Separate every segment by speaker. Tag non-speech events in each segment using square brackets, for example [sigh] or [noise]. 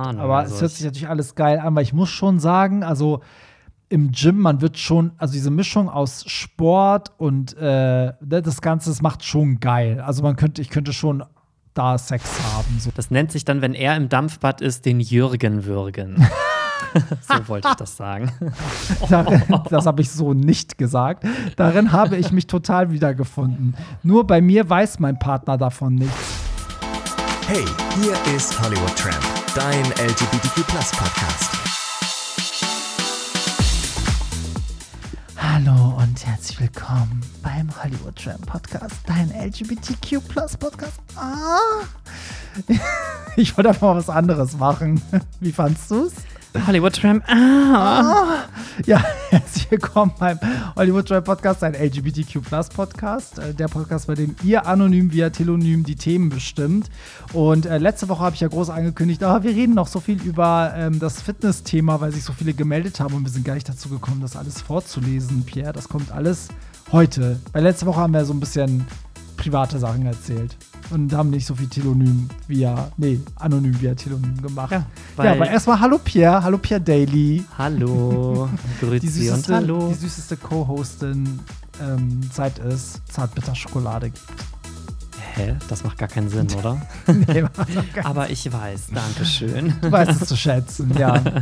Speaker 1: Ahnung,
Speaker 2: aber
Speaker 1: also
Speaker 2: es hört
Speaker 1: ich-
Speaker 2: sich natürlich alles geil an, weil ich muss schon sagen, also im Gym, man wird schon, also diese Mischung aus Sport und äh, das Ganze, das macht schon geil. Also man könnte, ich könnte schon da Sex haben. So.
Speaker 1: Das nennt sich dann, wenn er im Dampfbad ist, den Jürgen würgen. [laughs] so wollte ich das sagen. [laughs]
Speaker 2: Darin, das habe ich so nicht gesagt. Darin habe ich mich total wiedergefunden. Nur bei mir weiß mein Partner davon nichts.
Speaker 3: Hey, hier ist Hollywood Tramp, dein LGBTQ Podcast.
Speaker 2: Hallo und herzlich willkommen beim Hollywood Tram Podcast, dein LGBTQ Podcast. Ah. [laughs] Ich wollte einfach mal was anderes machen. Wie fandst du's?
Speaker 1: Hollywood Tramp. Ah.
Speaker 2: Ja, [laughs] herzlich willkommen beim Hollywood Tram Podcast, ein LGBTQ Podcast. äh, Der Podcast, bei dem ihr anonym via Telonym die Themen bestimmt. Und äh, letzte Woche habe ich ja groß angekündigt, ah, wir reden noch so viel über ähm, das Fitness-Thema, weil sich so viele gemeldet haben und wir sind gar nicht dazu gekommen, das alles vorzulesen, Pierre. Das kommt alles heute. Bei letzter Woche haben wir so ein bisschen private Sachen erzählt und haben nicht so viel Telonym via, nee, anonym via Telonym gemacht.
Speaker 1: Ja,
Speaker 2: Ja, aber erstmal hallo Pierre, hallo Pierre Daily.
Speaker 1: Hallo. [laughs]
Speaker 2: Die
Speaker 1: Grüezi und
Speaker 2: süßeste,
Speaker 1: hallo.
Speaker 2: die süßeste Co-Hostin, ähm, seit es Zartbitter-Schokolade gibt.
Speaker 1: Hä? Das macht gar keinen Sinn, [laughs] oder?
Speaker 2: Nee, doch gar-
Speaker 1: Aber ich weiß. Dankeschön.
Speaker 2: du weißt es zu schätzen, ja. [laughs]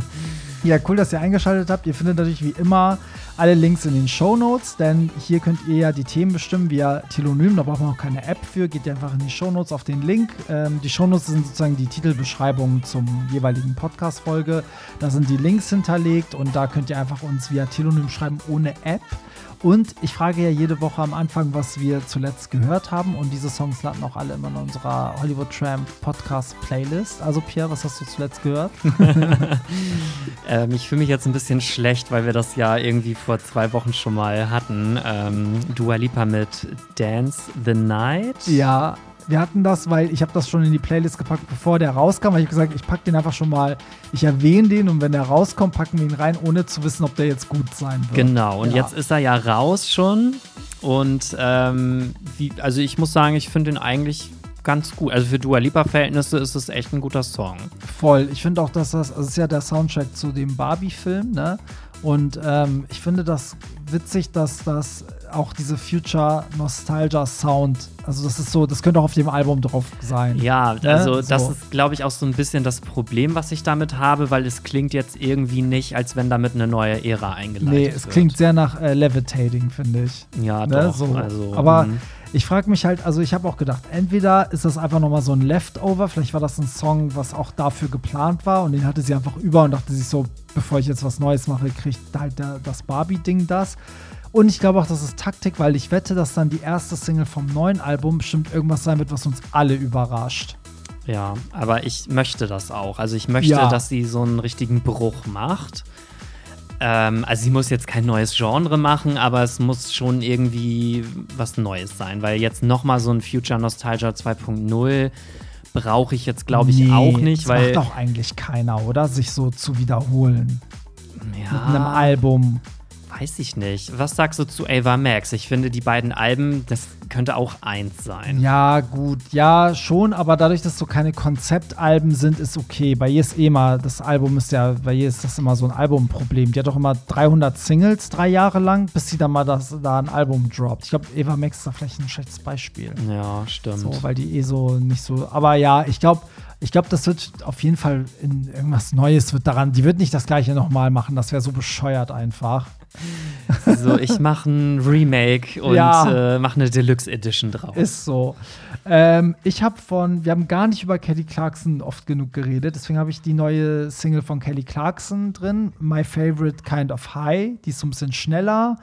Speaker 2: Ja, cool, dass ihr eingeschaltet habt. Ihr findet natürlich wie immer alle Links in den Show Notes, denn hier könnt ihr ja die Themen bestimmen via Telonym. Da braucht man auch keine App für. Geht ihr einfach in die Show Notes auf den Link. Ähm, die Show Notes sind sozusagen die Titelbeschreibung zum jeweiligen Podcast-Folge. Da sind die Links hinterlegt und da könnt ihr einfach uns via Telonym schreiben ohne App. Und ich frage ja jede Woche am Anfang, was wir zuletzt gehört haben. Und diese Songs landen auch alle immer in unserer Hollywood Tramp Podcast Playlist. Also Pierre, was hast du zuletzt gehört? [laughs] [laughs]
Speaker 1: Ähm, ich fühle mich jetzt ein bisschen schlecht, weil wir das ja irgendwie vor zwei Wochen schon mal hatten. Ähm, Dua Lipa mit Dance the Night.
Speaker 2: Ja, wir hatten das, weil ich habe das schon in die Playlist gepackt, bevor der rauskam. Weil ich gesagt, ich packe den einfach schon mal, ich erwähne den und wenn der rauskommt, packen wir ihn rein, ohne zu wissen, ob der jetzt gut sein wird.
Speaker 1: Genau, und
Speaker 2: Ja.
Speaker 1: jetzt ist er ja raus schon. Und ähm, wie, also ich muss sagen, ich finde ihn eigentlich ganz gut. Also für Dua Lipa-Verhältnisse ist es echt ein guter Song.
Speaker 2: Voll. Ich finde auch, dass das, also es ist ja der Soundtrack zu dem Barbie-Film, ne? Und ähm, ich finde das witzig, dass das auch diese Future Nostalgia Sound, also das ist so, das könnte auch auf dem Album drauf sein.
Speaker 1: Ja,
Speaker 2: Ne?
Speaker 1: also das
Speaker 2: So.
Speaker 1: ist, glaube ich, auch so ein bisschen das Problem, was ich damit habe, weil es klingt jetzt irgendwie nicht, als wenn damit eine neue Ära eingeleitet
Speaker 2: Nee,
Speaker 1: wird.
Speaker 2: es klingt sehr nach äh, Levitating, finde ich.
Speaker 1: Ja,
Speaker 2: Ne,
Speaker 1: doch.
Speaker 2: so.
Speaker 1: Also,
Speaker 2: Aber
Speaker 1: mhm.
Speaker 2: ich frage mich halt, also ich habe auch gedacht, entweder ist das einfach nochmal so ein Leftover, vielleicht war das ein Song, was auch dafür geplant war und den hatte sie einfach über und dachte sich so, bevor ich jetzt was Neues mache, kriegt halt der, das Barbie-Ding das. Und ich glaube auch, das ist Taktik, weil ich wette, dass dann die erste Single vom neuen Album bestimmt irgendwas sein wird, was uns alle überrascht.
Speaker 1: Ja, aber ich möchte das auch. Also ich möchte,
Speaker 2: Ja.
Speaker 1: dass sie so einen richtigen Bruch macht. Ähm, also sie muss jetzt kein neues Genre machen, aber es muss schon irgendwie was Neues sein, weil jetzt noch mal so ein Future Nostalgia 2.0 brauche ich jetzt, glaube ich,
Speaker 2: Nee,
Speaker 1: auch nicht,
Speaker 2: das
Speaker 1: weil
Speaker 2: macht doch eigentlich keiner, oder? Sich so zu wiederholen
Speaker 1: ja,
Speaker 2: mit einem Album.
Speaker 1: Weiß ich nicht. Was sagst du zu Ava Max? Ich finde, die beiden Alben, das könnte auch eins sein.
Speaker 2: Ja, gut, ja, schon, aber dadurch, dass so keine Konzeptalben sind, ist okay. Bei ihr ist eh mal, das Album ist ja, bei ihr ist das immer so ein Albumproblem. Die hat doch immer 300 Singles drei Jahre lang, bis sie dann mal das, da ein Album droppt. Ich glaube, Eva Max ist da vielleicht ein schlechtes Beispiel.
Speaker 1: Ja, stimmt.
Speaker 2: So, weil die eh so nicht so. Aber ja, ich glaube, ich glaube, das wird auf jeden Fall in irgendwas Neues wird daran. Die wird nicht das gleiche nochmal machen. Das wäre so bescheuert einfach.
Speaker 1: So, ich mache ein Remake und
Speaker 2: Ja.
Speaker 1: äh, mache eine Deluxe Edition drauf.
Speaker 2: Ist so. Ähm, ich habe von, wir haben gar nicht über Kelly Clarkson oft genug geredet, deswegen habe ich die neue Single von Kelly Clarkson drin, My Favorite Kind of High. Die ist so ein bisschen schneller.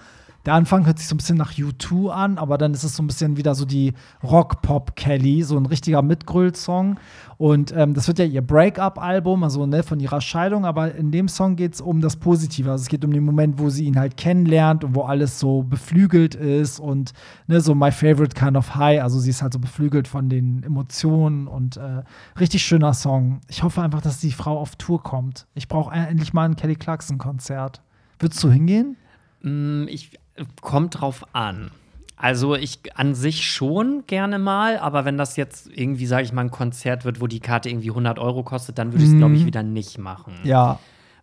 Speaker 2: Der Anfang hört sich so ein bisschen nach U2 an, aber dann ist es so ein bisschen wieder so die Rock-Pop-Kelly, so ein richtiger Mitgröl-Song. Und ähm, das wird ja ihr Break-up-Album, also ne, von ihrer Scheidung, aber in dem Song geht es um das Positive. Also es geht um den Moment, wo sie ihn halt kennenlernt und wo alles so beflügelt ist und ne, so My Favorite Kind of High. Also sie ist halt so beflügelt von den Emotionen und äh, richtig schöner Song. Ich hoffe einfach, dass die Frau auf Tour kommt. Ich brauche endlich mal ein Kelly Clarkson-Konzert. Würdest du hingehen?
Speaker 1: Mm, Ich kommt drauf an. Also ich an sich schon gerne mal, aber wenn das jetzt irgendwie, sage ich mal, ein Konzert wird, wo die Karte irgendwie 100 Euro kostet, dann würde ich es, glaube ich, wieder nicht machen.
Speaker 2: Mhm. Ja,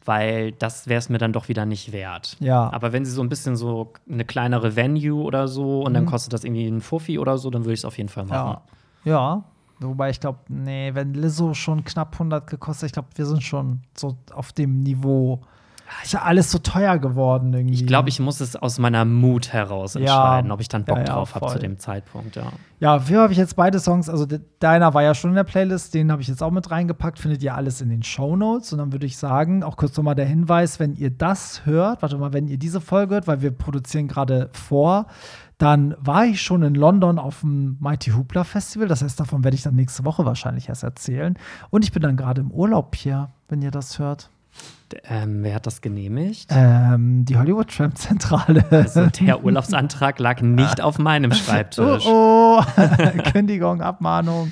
Speaker 1: Weil das wäre es mir dann doch wieder nicht wert.
Speaker 2: Ja.
Speaker 1: Aber wenn sie so ein bisschen so eine kleinere Venue oder so und dann kostet das irgendwie ein Fuffi oder so, dann würde ich es auf jeden Fall machen.
Speaker 2: ja. Ja. Wobei ich glaube, nee, wenn Lizzo schon knapp 100 gekostet, ich glaube, wir sind schon so auf dem Niveau. Ist ja alles so teuer geworden irgendwie.
Speaker 1: Ich glaube, ich muss es aus meiner Mut heraus entscheiden, ob ich dann Bock
Speaker 2: Ja, ja,
Speaker 1: drauf habe zu dem Zeitpunkt, ja.
Speaker 2: Ja, für habe ich jetzt beide Songs. Also de- deiner war ja schon in der Playlist, den habe ich jetzt auch mit reingepackt. Findet ihr alles in den Show Notes. Und dann würde ich sagen, auch kurz nochmal der Hinweis, wenn ihr das hört, warte mal, wenn ihr diese Folge hört, weil wir produzieren gerade vor, dann war ich schon in London auf dem Mighty Hoopla Festival. Das heißt, davon werde ich dann nächste Woche wahrscheinlich erst erzählen. Und ich bin dann gerade im Urlaub hier, wenn ihr das hört.
Speaker 1: Ähm, wer hat das genehmigt?
Speaker 2: Ähm, die Hollywood Tramp Zentrale.
Speaker 1: Also der [laughs] Urlaubsantrag lag nicht auf meinem Schreibtisch.
Speaker 2: Oh, oh. [laughs] Kündigung, Abmahnung.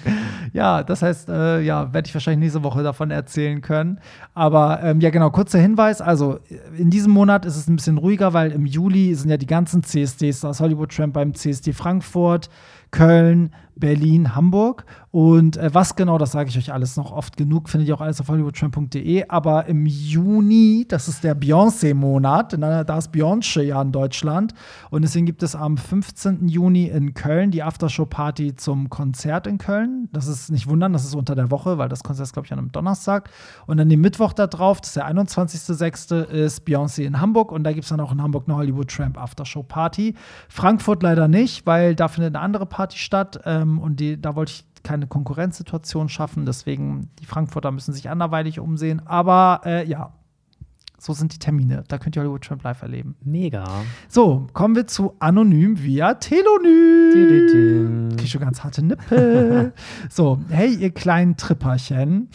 Speaker 2: Ja, das heißt, äh, ja, werde ich wahrscheinlich nächste Woche davon erzählen können. Aber ähm, ja, genau, kurzer Hinweis. Also in diesem Monat ist es ein bisschen ruhiger, weil im Juli sind ja die ganzen CSDs, das Hollywood Tramp beim CSD Frankfurt, Köln, Berlin, Hamburg. Und äh, was genau, das sage ich euch alles noch oft genug, findet ihr auch alles auf hollywoodtramp.de. Aber im Juni, das ist der Beyoncé-Monat, da ist Beyoncé ja in Deutschland. Und deswegen gibt es am 15. Juni in Köln die Aftershow-Party zum Konzert in Köln. Das ist nicht wundern, das ist unter der Woche, weil das Konzert ist, glaube ich, an einem Donnerstag. Und dann den Mittwoch da drauf, das ist der 21.06., ist Beyoncé in Hamburg. Und da gibt es dann auch in Hamburg eine Hollywood Tramp Aftershow-Party. Frankfurt leider nicht, weil da findet eine andere Party statt. Ähm, und die, da wollte ich keine Konkurrenzsituation schaffen. Deswegen, die Frankfurter müssen sich anderweitig umsehen. Aber äh, ja, so sind die Termine. Da könnt ihr Hollywood Tramp live erleben.
Speaker 1: Mega.
Speaker 2: So, kommen wir zu Anonym via Telonym. Krieg schon ganz harte Nippel. [laughs] so, hey, ihr kleinen Tripperchen.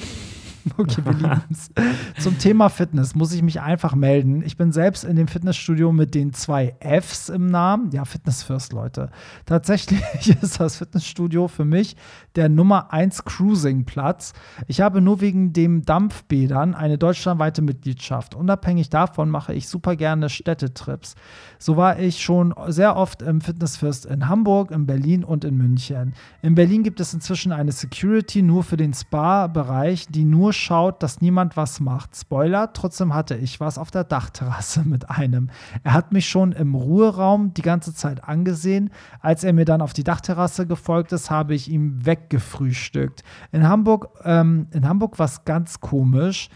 Speaker 2: [laughs] Okay, wir lieben's. Zum Thema Fitness muss ich mich einfach melden. Ich bin selbst in dem Fitnessstudio mit den zwei Fs im Namen. Ja, Fitness First, Leute. Tatsächlich [laughs] ist das Fitnessstudio für mich der Nummer 1 Cruising-Platz. Ich habe nur wegen dem Dampfbädern eine deutschlandweite Mitgliedschaft. Unabhängig davon mache ich super gerne Städtetrips. So war ich schon sehr oft im Fitness First in Hamburg, in Berlin und in München. In Berlin gibt es inzwischen eine Security nur für den Spa-Bereich, die nur schaut, dass niemand was macht. Spoiler, trotzdem hatte ich was auf der Dachterrasse mit einem. Er hat mich schon im Ruheraum die ganze Zeit angesehen. Als er mir dann auf die Dachterrasse gefolgt ist, habe ich ihm weggefrühstückt. In Hamburg, ähm, Hamburg war es ganz komisch.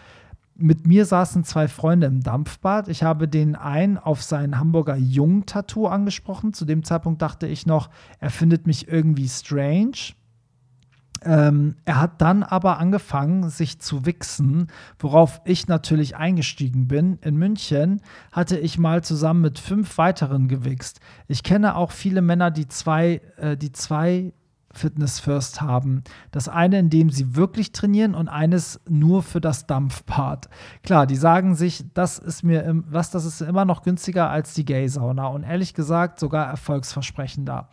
Speaker 2: Mit mir saßen zwei Freunde im Dampfbad. Ich habe den einen auf sein Hamburger Jung-Tattoo angesprochen. Zu dem Zeitpunkt dachte ich noch, er findet mich irgendwie strange. Ähm, er hat dann aber angefangen, sich zu wichsen, worauf ich natürlich eingestiegen bin. In München hatte ich mal zusammen mit fünf weiteren gewichst. Ich kenne auch viele Männer, die zwei, äh, die zwei Fitness First haben. Das eine, in dem sie wirklich trainieren und eines nur für das Dampfbad. Klar, die sagen sich, das ist mir, was, das ist immer noch günstiger als die Gay-Sauna und ehrlich gesagt sogar erfolgsversprechender.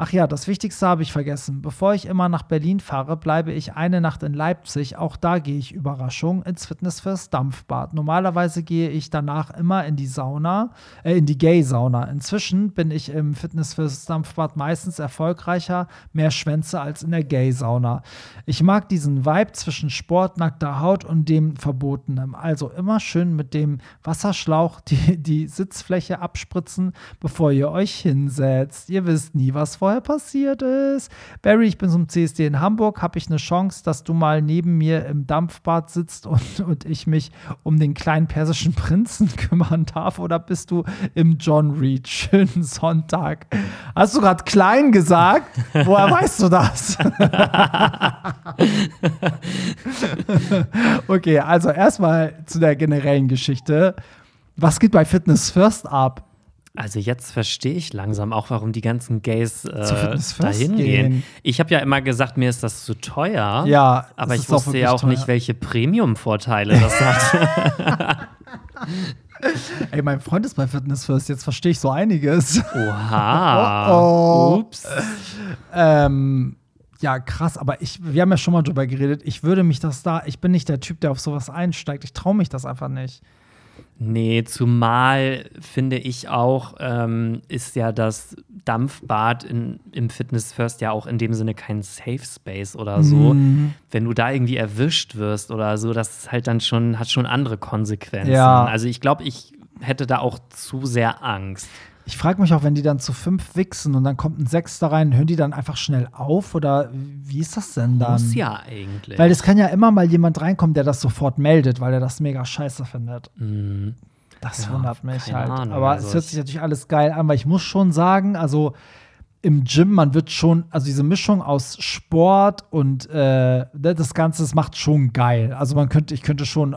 Speaker 2: Ach ja, das Wichtigste habe ich vergessen. Bevor ich immer nach Berlin fahre, bleibe ich eine Nacht in Leipzig. Auch da gehe ich Überraschung ins Fitness fürs Dampfbad. Normalerweise gehe ich danach immer in die Sauna, äh, in die Gay-Sauna. Inzwischen bin ich im Fitness fürs Dampfbad meistens erfolgreicher, mehr Schwänze als in der Gay-Sauna. Ich mag diesen Vibe zwischen Sport, nackter Haut und dem Verbotenen. Also immer schön mit dem Wasserschlauch die, die Sitzfläche abspritzen, bevor ihr euch hinsetzt. Ihr wisst nie, was vorher passiert ist. Barry, ich bin zum CSD in Hamburg. Habe ich eine Chance, dass du mal neben mir im Dampfbad sitzt und, und ich mich um den kleinen persischen Prinzen [laughs] kümmern darf? Oder bist du im John Reed? Schönen Sonntag. Hast du gerade klein gesagt? Woher [laughs] weißt du das? [laughs] okay, also erstmal zu der generellen Geschichte. Was geht bei Fitness First ab?
Speaker 1: Also jetzt verstehe ich langsam auch, warum die ganzen Gays äh, dahin
Speaker 2: gehen.
Speaker 1: gehen. Ich habe ja immer gesagt, mir ist das zu teuer.
Speaker 2: Ja,
Speaker 1: aber ich wusste ja auch
Speaker 2: teuer.
Speaker 1: nicht, welche Premium-Vorteile das [laughs] hat.
Speaker 2: Ey, mein Freund ist bei Fitness First, jetzt verstehe ich so einiges.
Speaker 1: Oha. [laughs]
Speaker 2: Oh, oh.
Speaker 1: Ups.
Speaker 2: Ähm, ja, krass, aber ich, wir haben ja schon mal drüber geredet. Ich würde mich das da, ich bin nicht der Typ, der auf sowas einsteigt. Ich traue mich das einfach nicht.
Speaker 1: Nee, zumal finde ich auch, ähm, ist ja das Dampfbad in, im Fitness First ja auch in dem Sinne kein Safe Space oder so.
Speaker 2: Mhm.
Speaker 1: Wenn du da irgendwie erwischt wirst oder so, das ist halt dann schon, hat schon andere Konsequenzen.
Speaker 2: Ja.
Speaker 1: Also ich glaube, ich hätte da auch zu sehr Angst.
Speaker 2: Ich frage mich auch, wenn die dann zu fünf wichsen und dann kommt ein Sechster rein, hören die dann einfach schnell auf oder wie ist das denn dann?
Speaker 1: Muss ja eigentlich.
Speaker 2: Weil es kann ja immer mal jemand reinkommen, der das sofort meldet, weil er das mega scheiße findet.
Speaker 1: Mhm.
Speaker 2: Das
Speaker 1: Ja,
Speaker 2: wundert mich halt.
Speaker 1: Ahnung,
Speaker 2: Aber
Speaker 1: also
Speaker 2: es hört
Speaker 1: ich-
Speaker 2: sich natürlich alles geil an, weil ich muss schon sagen, also im Gym, man wird schon, also diese Mischung aus Sport und äh, das Ganze, das macht schon geil. Also man könnte, ich könnte schon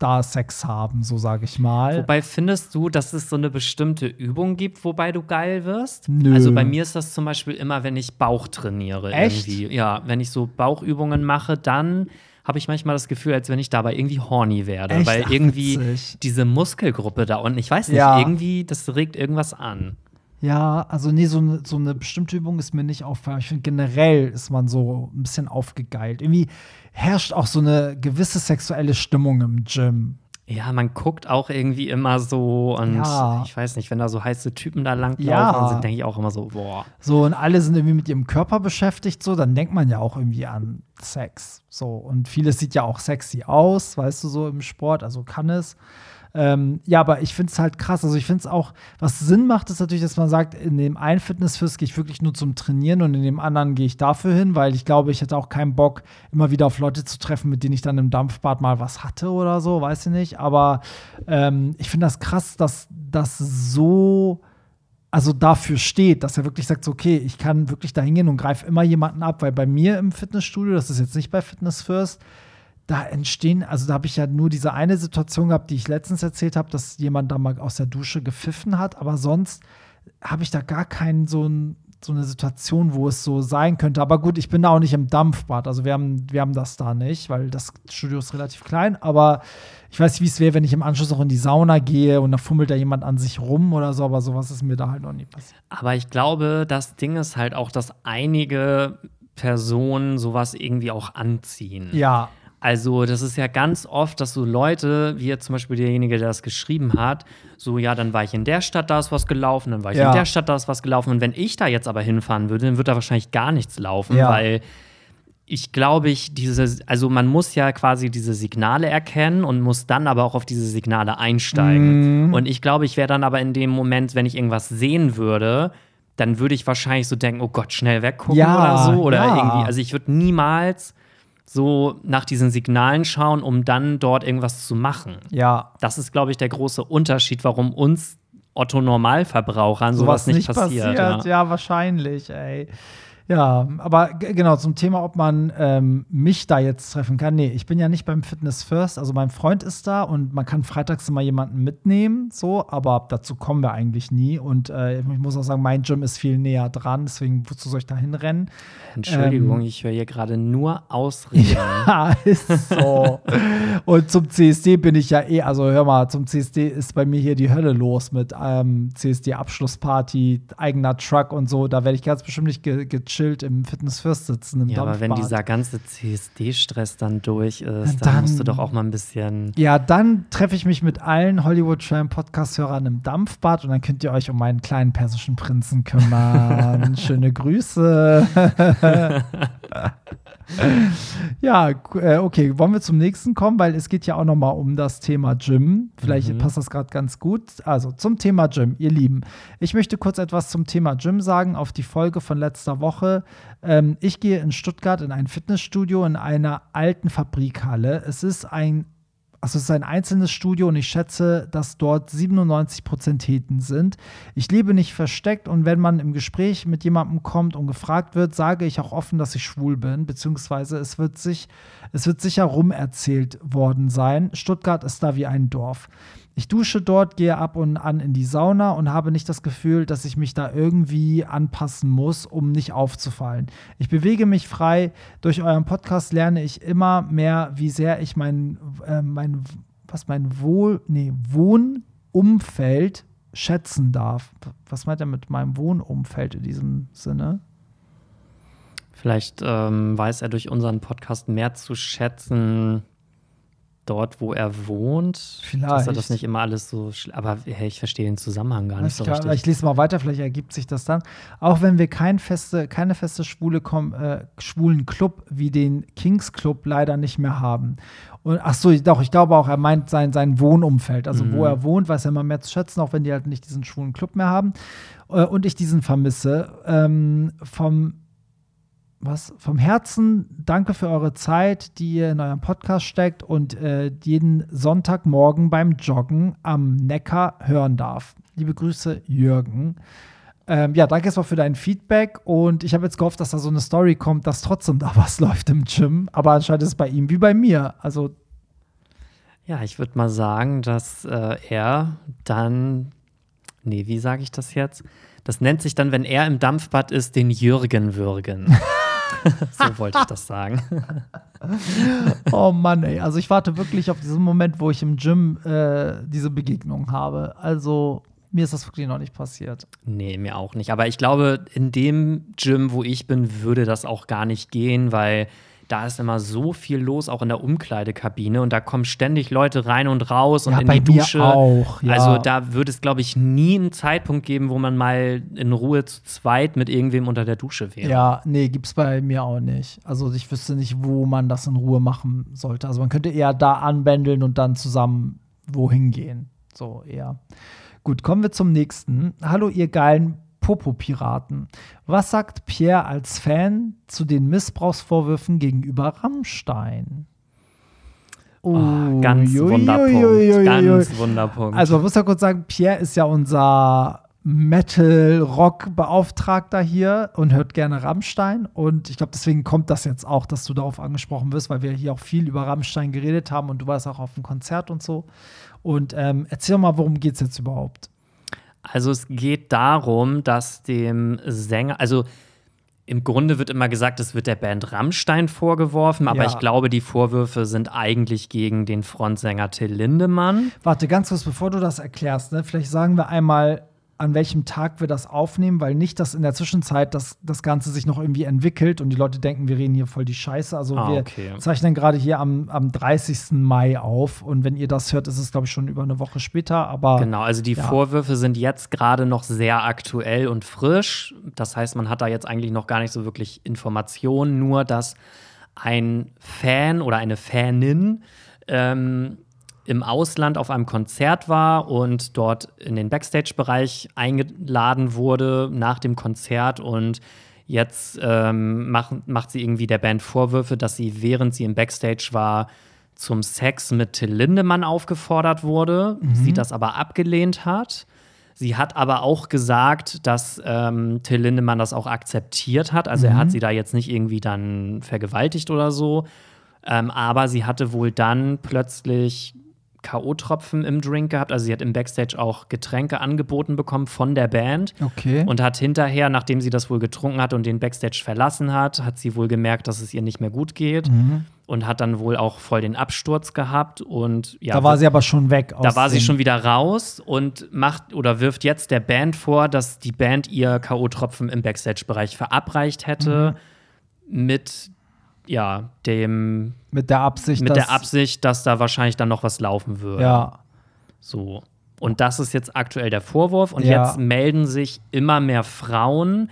Speaker 2: da Sex haben, so sage ich mal.
Speaker 1: Wobei findest du, dass es so eine bestimmte Übung gibt, wobei du geil wirst?
Speaker 2: Nö.
Speaker 1: Also bei mir ist das zum Beispiel immer, wenn ich Bauch trainiere.
Speaker 2: Echt?
Speaker 1: Irgendwie. Ja, wenn ich so Bauchübungen mache, dann habe ich manchmal das Gefühl, als wenn ich dabei irgendwie horny werde.
Speaker 2: Echt?
Speaker 1: Weil
Speaker 2: Ach,
Speaker 1: irgendwie
Speaker 2: witzig.
Speaker 1: diese Muskelgruppe da unten, ich weiß nicht,
Speaker 2: Ja.
Speaker 1: irgendwie, das regt irgendwas an.
Speaker 2: Ja, also nee, so eine so eine bestimmte Übung ist mir nicht aufgefallen. Ich finde generell ist man so ein bisschen aufgegeilt. Irgendwie herrscht auch so eine gewisse sexuelle Stimmung im Gym.
Speaker 1: Ja, man guckt auch irgendwie immer so und
Speaker 2: Ja.
Speaker 1: ich weiß nicht, wenn da so heiße Typen da langlaufen,
Speaker 2: Ja.
Speaker 1: sind, denke ich auch immer so, boah.
Speaker 2: So, und alle sind irgendwie mit ihrem Körper beschäftigt, so, dann denkt man ja auch irgendwie an Sex. So, und vieles sieht ja auch sexy aus, weißt du, so im Sport, also kann es. Ähm, ja, aber ich finde es halt krass. Also ich finde es auch, was Sinn macht, ist natürlich, dass man sagt, in dem einen Fitnessfest gehe ich wirklich nur zum Trainieren und in dem anderen gehe ich dafür hin, weil ich glaube, ich hätte auch keinen Bock, immer wieder auf Leute zu treffen, mit denen ich dann im Dampfbad mal was hatte oder so, weiß ich nicht. Aber ähm, ich finde das krass, dass das so also dafür steht, dass er wirklich sagt, okay, ich kann wirklich da hingehen und greife immer jemanden ab, weil bei mir im Fitnessstudio, das ist jetzt nicht bei Fitness First, da entstehen, also da habe ich ja nur diese eine Situation gehabt, die ich letztens erzählt habe, dass jemand da mal aus der Dusche gepfiffen hat, aber sonst habe ich da gar keinen so ein so eine Situation, wo es so sein könnte. Aber gut, ich bin da auch nicht im Dampfbad. Also wir haben, wir haben das da nicht, weil das Studio ist relativ klein. Aber ich weiß wie es wäre, wenn ich im Anschluss auch in die Sauna gehe und da fummelt da jemand an sich rum oder so. Aber sowas ist mir da halt noch nie passiert.
Speaker 1: Aber ich glaube, das Ding ist halt auch, dass einige Personen sowas irgendwie auch anziehen.
Speaker 2: Ja,
Speaker 1: Also, das ist ja ganz oft, dass so Leute, wie jetzt zum Beispiel derjenige, der das geschrieben hat, so, ja, dann war ich in der Stadt, da ist was gelaufen, dann war ich
Speaker 2: Ja.
Speaker 1: in der Stadt, da ist was gelaufen. Und wenn ich da jetzt aber hinfahren würde, dann würde da wahrscheinlich gar nichts laufen,
Speaker 2: Ja.
Speaker 1: weil ich glaube, ich diese, also man muss ja quasi diese Signale erkennen und muss dann aber auch auf diese Signale einsteigen.
Speaker 2: Mhm.
Speaker 1: Und ich glaube, ich wäre dann aber in dem Moment, wenn ich irgendwas sehen würde, dann würde ich wahrscheinlich so denken, oh Gott, schnell weggucken
Speaker 2: Ja,
Speaker 1: oder so. Oder irgendwie, also ich würde niemals so nach diesen Signalen schauen, um dann dort irgendwas zu machen.
Speaker 2: ja.
Speaker 1: Das ist, glaube ich, der große Unterschied, warum uns Otto Normalverbrauchern sowas, nicht passiert.
Speaker 2: ja.
Speaker 1: ja.
Speaker 2: wahrscheinlich, ey. Ja, aber genau, zum Thema, ob man ähm, mich da jetzt treffen kann. Nee, ich bin ja nicht beim Fitness First. Also mein Freund ist da und man kann freitags immer jemanden mitnehmen, so, aber dazu kommen wir eigentlich nie. Und äh, ich muss auch sagen, mein Gym ist viel näher dran, deswegen wozu soll ich da hinrennen?
Speaker 1: Entschuldigung,
Speaker 2: Ähm,
Speaker 1: ich höre hier gerade nur Ausreden. [laughs]
Speaker 2: Ja, ist so. Und zum CSD bin ich ja eh, also hör mal, zum CSD ist bei mir hier die Hölle los mit ähm, CSD-Abschlussparty, eigener Truck und so. Da werde ich ganz bestimmt nicht ge gechillt im Fitness First sitzen. Im
Speaker 1: Ja, aber wenn
Speaker 2: Dampfbad.
Speaker 1: dieser ganze CSD-Stress dann durch ist,
Speaker 2: Dann-
Speaker 1: dann musst du doch auch mal ein bisschen.
Speaker 2: Ja, dann treffe ich mich mit allen Hollywood Tram Podcast-Hörern im Dampfbad und dann könnt ihr euch um meinen kleinen persischen Prinzen kümmern. [laughs] Schöne Grüße. [laughs] ja, äh, okay, wollen wir zum nächsten kommen, weil es geht ja auch noch mal um das Thema Gym. Vielleicht passt das gerade ganz gut. Also zum Thema Gym, ihr Lieben. Ich möchte kurz etwas zum Thema Gym sagen auf die Folge von letzter Woche. Ähm, ich gehe in Stuttgart in ein Fitnessstudio in einer alten Fabrikhalle. Es ist ein also es ist ein einzelnes Studio und ich schätze, dass dort 97 Prozent Heten sind. Ich lebe nicht versteckt und wenn man im Gespräch mit jemandem kommt und gefragt wird, sage ich auch offen, dass ich schwul bin, beziehungsweise es wird sich, es wird sicher rumerzählt worden sein. Stuttgart ist da wie ein Dorf. Ich dusche dort, gehe ab und an in die Sauna und habe nicht das Gefühl, dass ich mich da irgendwie anpassen muss, um nicht aufzufallen. Ich bewege mich frei. Durch euren Podcast lerne ich immer mehr, wie sehr ich mein, äh, mein was mein Wohl, nee, Wohnumfeld schätzen darf. Was meint er mit meinem Wohnumfeld in diesem Sinne?
Speaker 1: Vielleicht ähm, weiß er durch unseren Podcast mehr zu schätzen, dort, wo er wohnt,
Speaker 2: Vielleicht.
Speaker 1: dass er das nicht immer alles so. Aber hey, ich verstehe den Zusammenhang gar nicht so
Speaker 2: ich, gar-
Speaker 1: richtig.
Speaker 2: ich lese mal weiter, vielleicht ergibt sich das dann. Auch wenn wir kein feste, keine feste schwule Kom äh, schwulen Club wie den Kings Club leider nicht mehr haben. Und ach so, doch, ich glaube auch, er meint sein, sein Wohnumfeld, also wo
Speaker 1: Mhm.
Speaker 2: er wohnt, weiß er immer mehr zu schätzen, auch wenn die halt nicht diesen schwulen Club mehr haben. Äh, und ich diesen vermisse. Ähm, vom was vom Herzen danke für eure Zeit, die ihr in eurem Podcast steckt und äh, jeden Sonntagmorgen beim Joggen am Neckar hören darf. Liebe Grüße, Jürgen. Ähm, ja, danke erstmal für dein Feedback und ich habe jetzt gehofft, dass da so eine Story kommt, dass trotzdem da [laughs] was läuft im Gym, aber anscheinend ist es bei ihm wie bei mir. Also
Speaker 1: Ja, ich würde mal sagen, dass äh, er dann, nee, wie sage ich das jetzt? Das nennt sich dann, wenn er im Dampfbad ist, den Jürgen würgen. [laughs] [laughs] so wollte ich das sagen. [laughs]
Speaker 2: Oh Mann, ey. Also ich warte wirklich auf diesen Moment, wo ich im Gym äh, diese Begegnung habe. Also mir ist das wirklich noch nicht passiert.
Speaker 1: Nee, mir auch nicht. Aber ich glaube, in dem Gym, wo ich bin, würde das auch gar nicht gehen, weil da ist immer so viel los, auch in der Umkleidekabine. Und da kommen ständig Leute rein und raus und
Speaker 2: Ja,
Speaker 1: in
Speaker 2: bei
Speaker 1: die Dusche.
Speaker 2: auch, ja.
Speaker 1: Also da würde es, glaube ich, nie einen Zeitpunkt geben, wo man mal in Ruhe zu zweit mit irgendwem unter der Dusche wäre.
Speaker 2: Ja, nee, gibt's bei mir auch nicht. Also ich wüsste nicht, wo man das in Ruhe machen sollte. Also man könnte eher da anbändeln und dann zusammen wohin gehen. So eher. Gut, kommen wir zum nächsten. Hallo, ihr geilen Popo-Piraten. Was sagt Pierre als Fan zu den Missbrauchsvorwürfen gegenüber Rammstein?
Speaker 1: Oh, ganz
Speaker 2: Uiuiuiui.
Speaker 1: Wunderpunkt. Ganz Wunderpunkt.
Speaker 2: Also man muss ja kurz sagen, Pierre ist ja unser Metal-Rock-Beauftragter hier und hört gerne Rammstein. Und ich glaube, deswegen kommt das jetzt auch, dass du darauf angesprochen wirst, weil wir hier auch viel über Rammstein geredet haben und du warst auch auf dem Konzert und so. Und ähm, erzähl mal, worum geht es jetzt überhaupt?
Speaker 1: Also es geht darum, dass dem Sänger, also im Grunde wird immer gesagt, es wird der Band Rammstein vorgeworfen, aber
Speaker 2: Ja.
Speaker 1: ich glaube, die Vorwürfe sind eigentlich gegen den Frontsänger Till Lindemann.
Speaker 2: Warte, ganz kurz, bevor du das erklärst, ne? vielleicht sagen wir einmal, an welchem Tag wir das aufnehmen, weil nicht, dass in der Zwischenzeit das, das Ganze sich noch irgendwie entwickelt und die Leute denken, wir reden hier voll die Scheiße. Also
Speaker 1: Ah,
Speaker 2: wir
Speaker 1: okay.
Speaker 2: zeichnen gerade hier am, am 30. Mai auf und wenn ihr das hört, ist es, glaube ich, schon über eine Woche später, aber
Speaker 1: Genau, also die
Speaker 2: Ja.
Speaker 1: Vorwürfe sind jetzt gerade noch sehr aktuell und frisch. Das heißt, man hat da jetzt eigentlich noch gar nicht so wirklich Informationen, nur dass ein Fan oder eine Fanin ähm, im Ausland auf einem Konzert war und dort in den Backstage-Bereich eingeladen wurde nach dem Konzert und jetzt ähm, macht, macht sie irgendwie der Band Vorwürfe, dass sie, während sie im Backstage war, zum Sex mit Till Lindemann aufgefordert wurde, sie das aber abgelehnt hat. Sie hat aber auch gesagt, dass ähm, Till Lindemann das auch akzeptiert hat. Also er hat sie da jetzt nicht irgendwie dann vergewaltigt oder so. Ähm, aber sie hatte wohl dann plötzlich K.O.-Tropfen im Drink gehabt. Also sie hat im Backstage auch Getränke angeboten bekommen von der Band.
Speaker 2: okay.
Speaker 1: Und hat hinterher, nachdem sie das wohl getrunken hat und den Backstage verlassen hat, hat sie wohl gemerkt, dass es ihr nicht mehr gut geht.
Speaker 2: Mhm.
Speaker 1: Und hat dann wohl auch voll den Absturz gehabt. Und ja,
Speaker 2: da war sie aber schon weg.
Speaker 1: da war sie schon wieder raus und macht oder wirft jetzt der Band vor, dass die Band ihr K.O.-Tropfen im Backstage-Bereich verabreicht hätte. Mit ja, dem,
Speaker 2: mit der Absicht,
Speaker 1: mit
Speaker 2: dass,
Speaker 1: der Absicht, dass da wahrscheinlich dann noch was laufen würde.
Speaker 2: Ja,
Speaker 1: So. Und das ist jetzt aktuell der Vorwurf. Und
Speaker 2: Ja.
Speaker 1: jetzt melden sich immer mehr Frauen,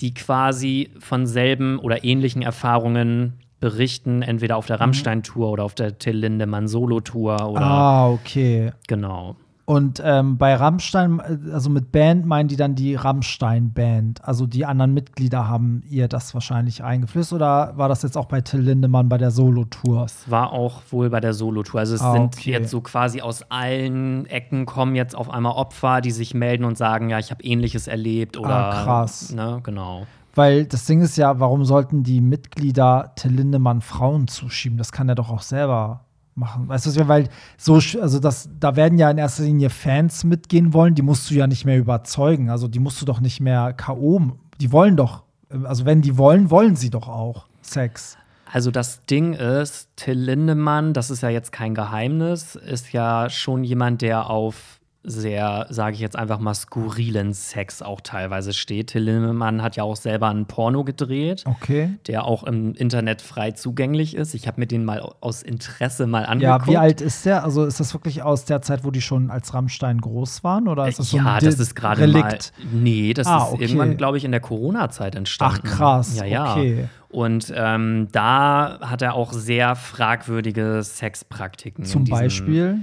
Speaker 1: die quasi von selben oder ähnlichen Erfahrungen berichten, entweder auf der Rammstein-Tour oder auf der Till Lindemann Solo-Tour oder
Speaker 2: ah, okay.
Speaker 1: genau.
Speaker 2: Und ähm, bei Rammstein, äh, also mit Band meinen die dann die Rammstein-Band. Also die anderen Mitglieder haben ihr das wahrscheinlich eingeflößt. Oder war das jetzt auch bei Till Lindemann bei der Solo-Tour?
Speaker 1: Es war auch wohl bei der Solo-Tour. Also es
Speaker 2: Ah,
Speaker 1: sind
Speaker 2: okay.
Speaker 1: jetzt so quasi aus allen Ecken kommen jetzt auf einmal Opfer, die sich melden und sagen, ja, ich habe Ähnliches erlebt oder
Speaker 2: Ah, krass.
Speaker 1: Ne, genau.
Speaker 2: Weil das Ding ist ja, warum sollten die Mitglieder Till Lindemann Frauen zuschieben? Das kann er doch auch selber machen. Weißt du, weil so, also das, da werden ja in erster Linie Fans mitgehen wollen, die musst du ja nicht mehr überzeugen. Also die musst du doch nicht mehr K.O. Die wollen doch, also wenn die wollen, wollen sie doch auch Sex.
Speaker 1: Also das Ding ist, Till Lindemann, das ist ja jetzt kein Geheimnis, ist ja schon jemand, der auf sehr, sage ich jetzt einfach mal, skurrilen Sex auch teilweise steht. Till Lindemann hat ja auch selber einen Porno gedreht,
Speaker 2: Okay.
Speaker 1: der auch im Internet frei zugänglich ist. Ich habe mir den mal aus Interesse mal
Speaker 2: Ja,
Speaker 1: angeguckt.
Speaker 2: wie alt ist der? Also ist das wirklich aus der Zeit, wo die schon als Rammstein groß waren? Oder ist das so
Speaker 1: ja, das ist gerade mal. Nee, das
Speaker 2: Ah,
Speaker 1: ist
Speaker 2: okay.
Speaker 1: irgendwann, glaube ich, in der Corona-Zeit entstanden.
Speaker 2: Ach, krass,
Speaker 1: Ja, ja.
Speaker 2: okay.
Speaker 1: Und ähm, da hat er auch sehr fragwürdige Sexpraktiken.
Speaker 2: Zum Beispiel?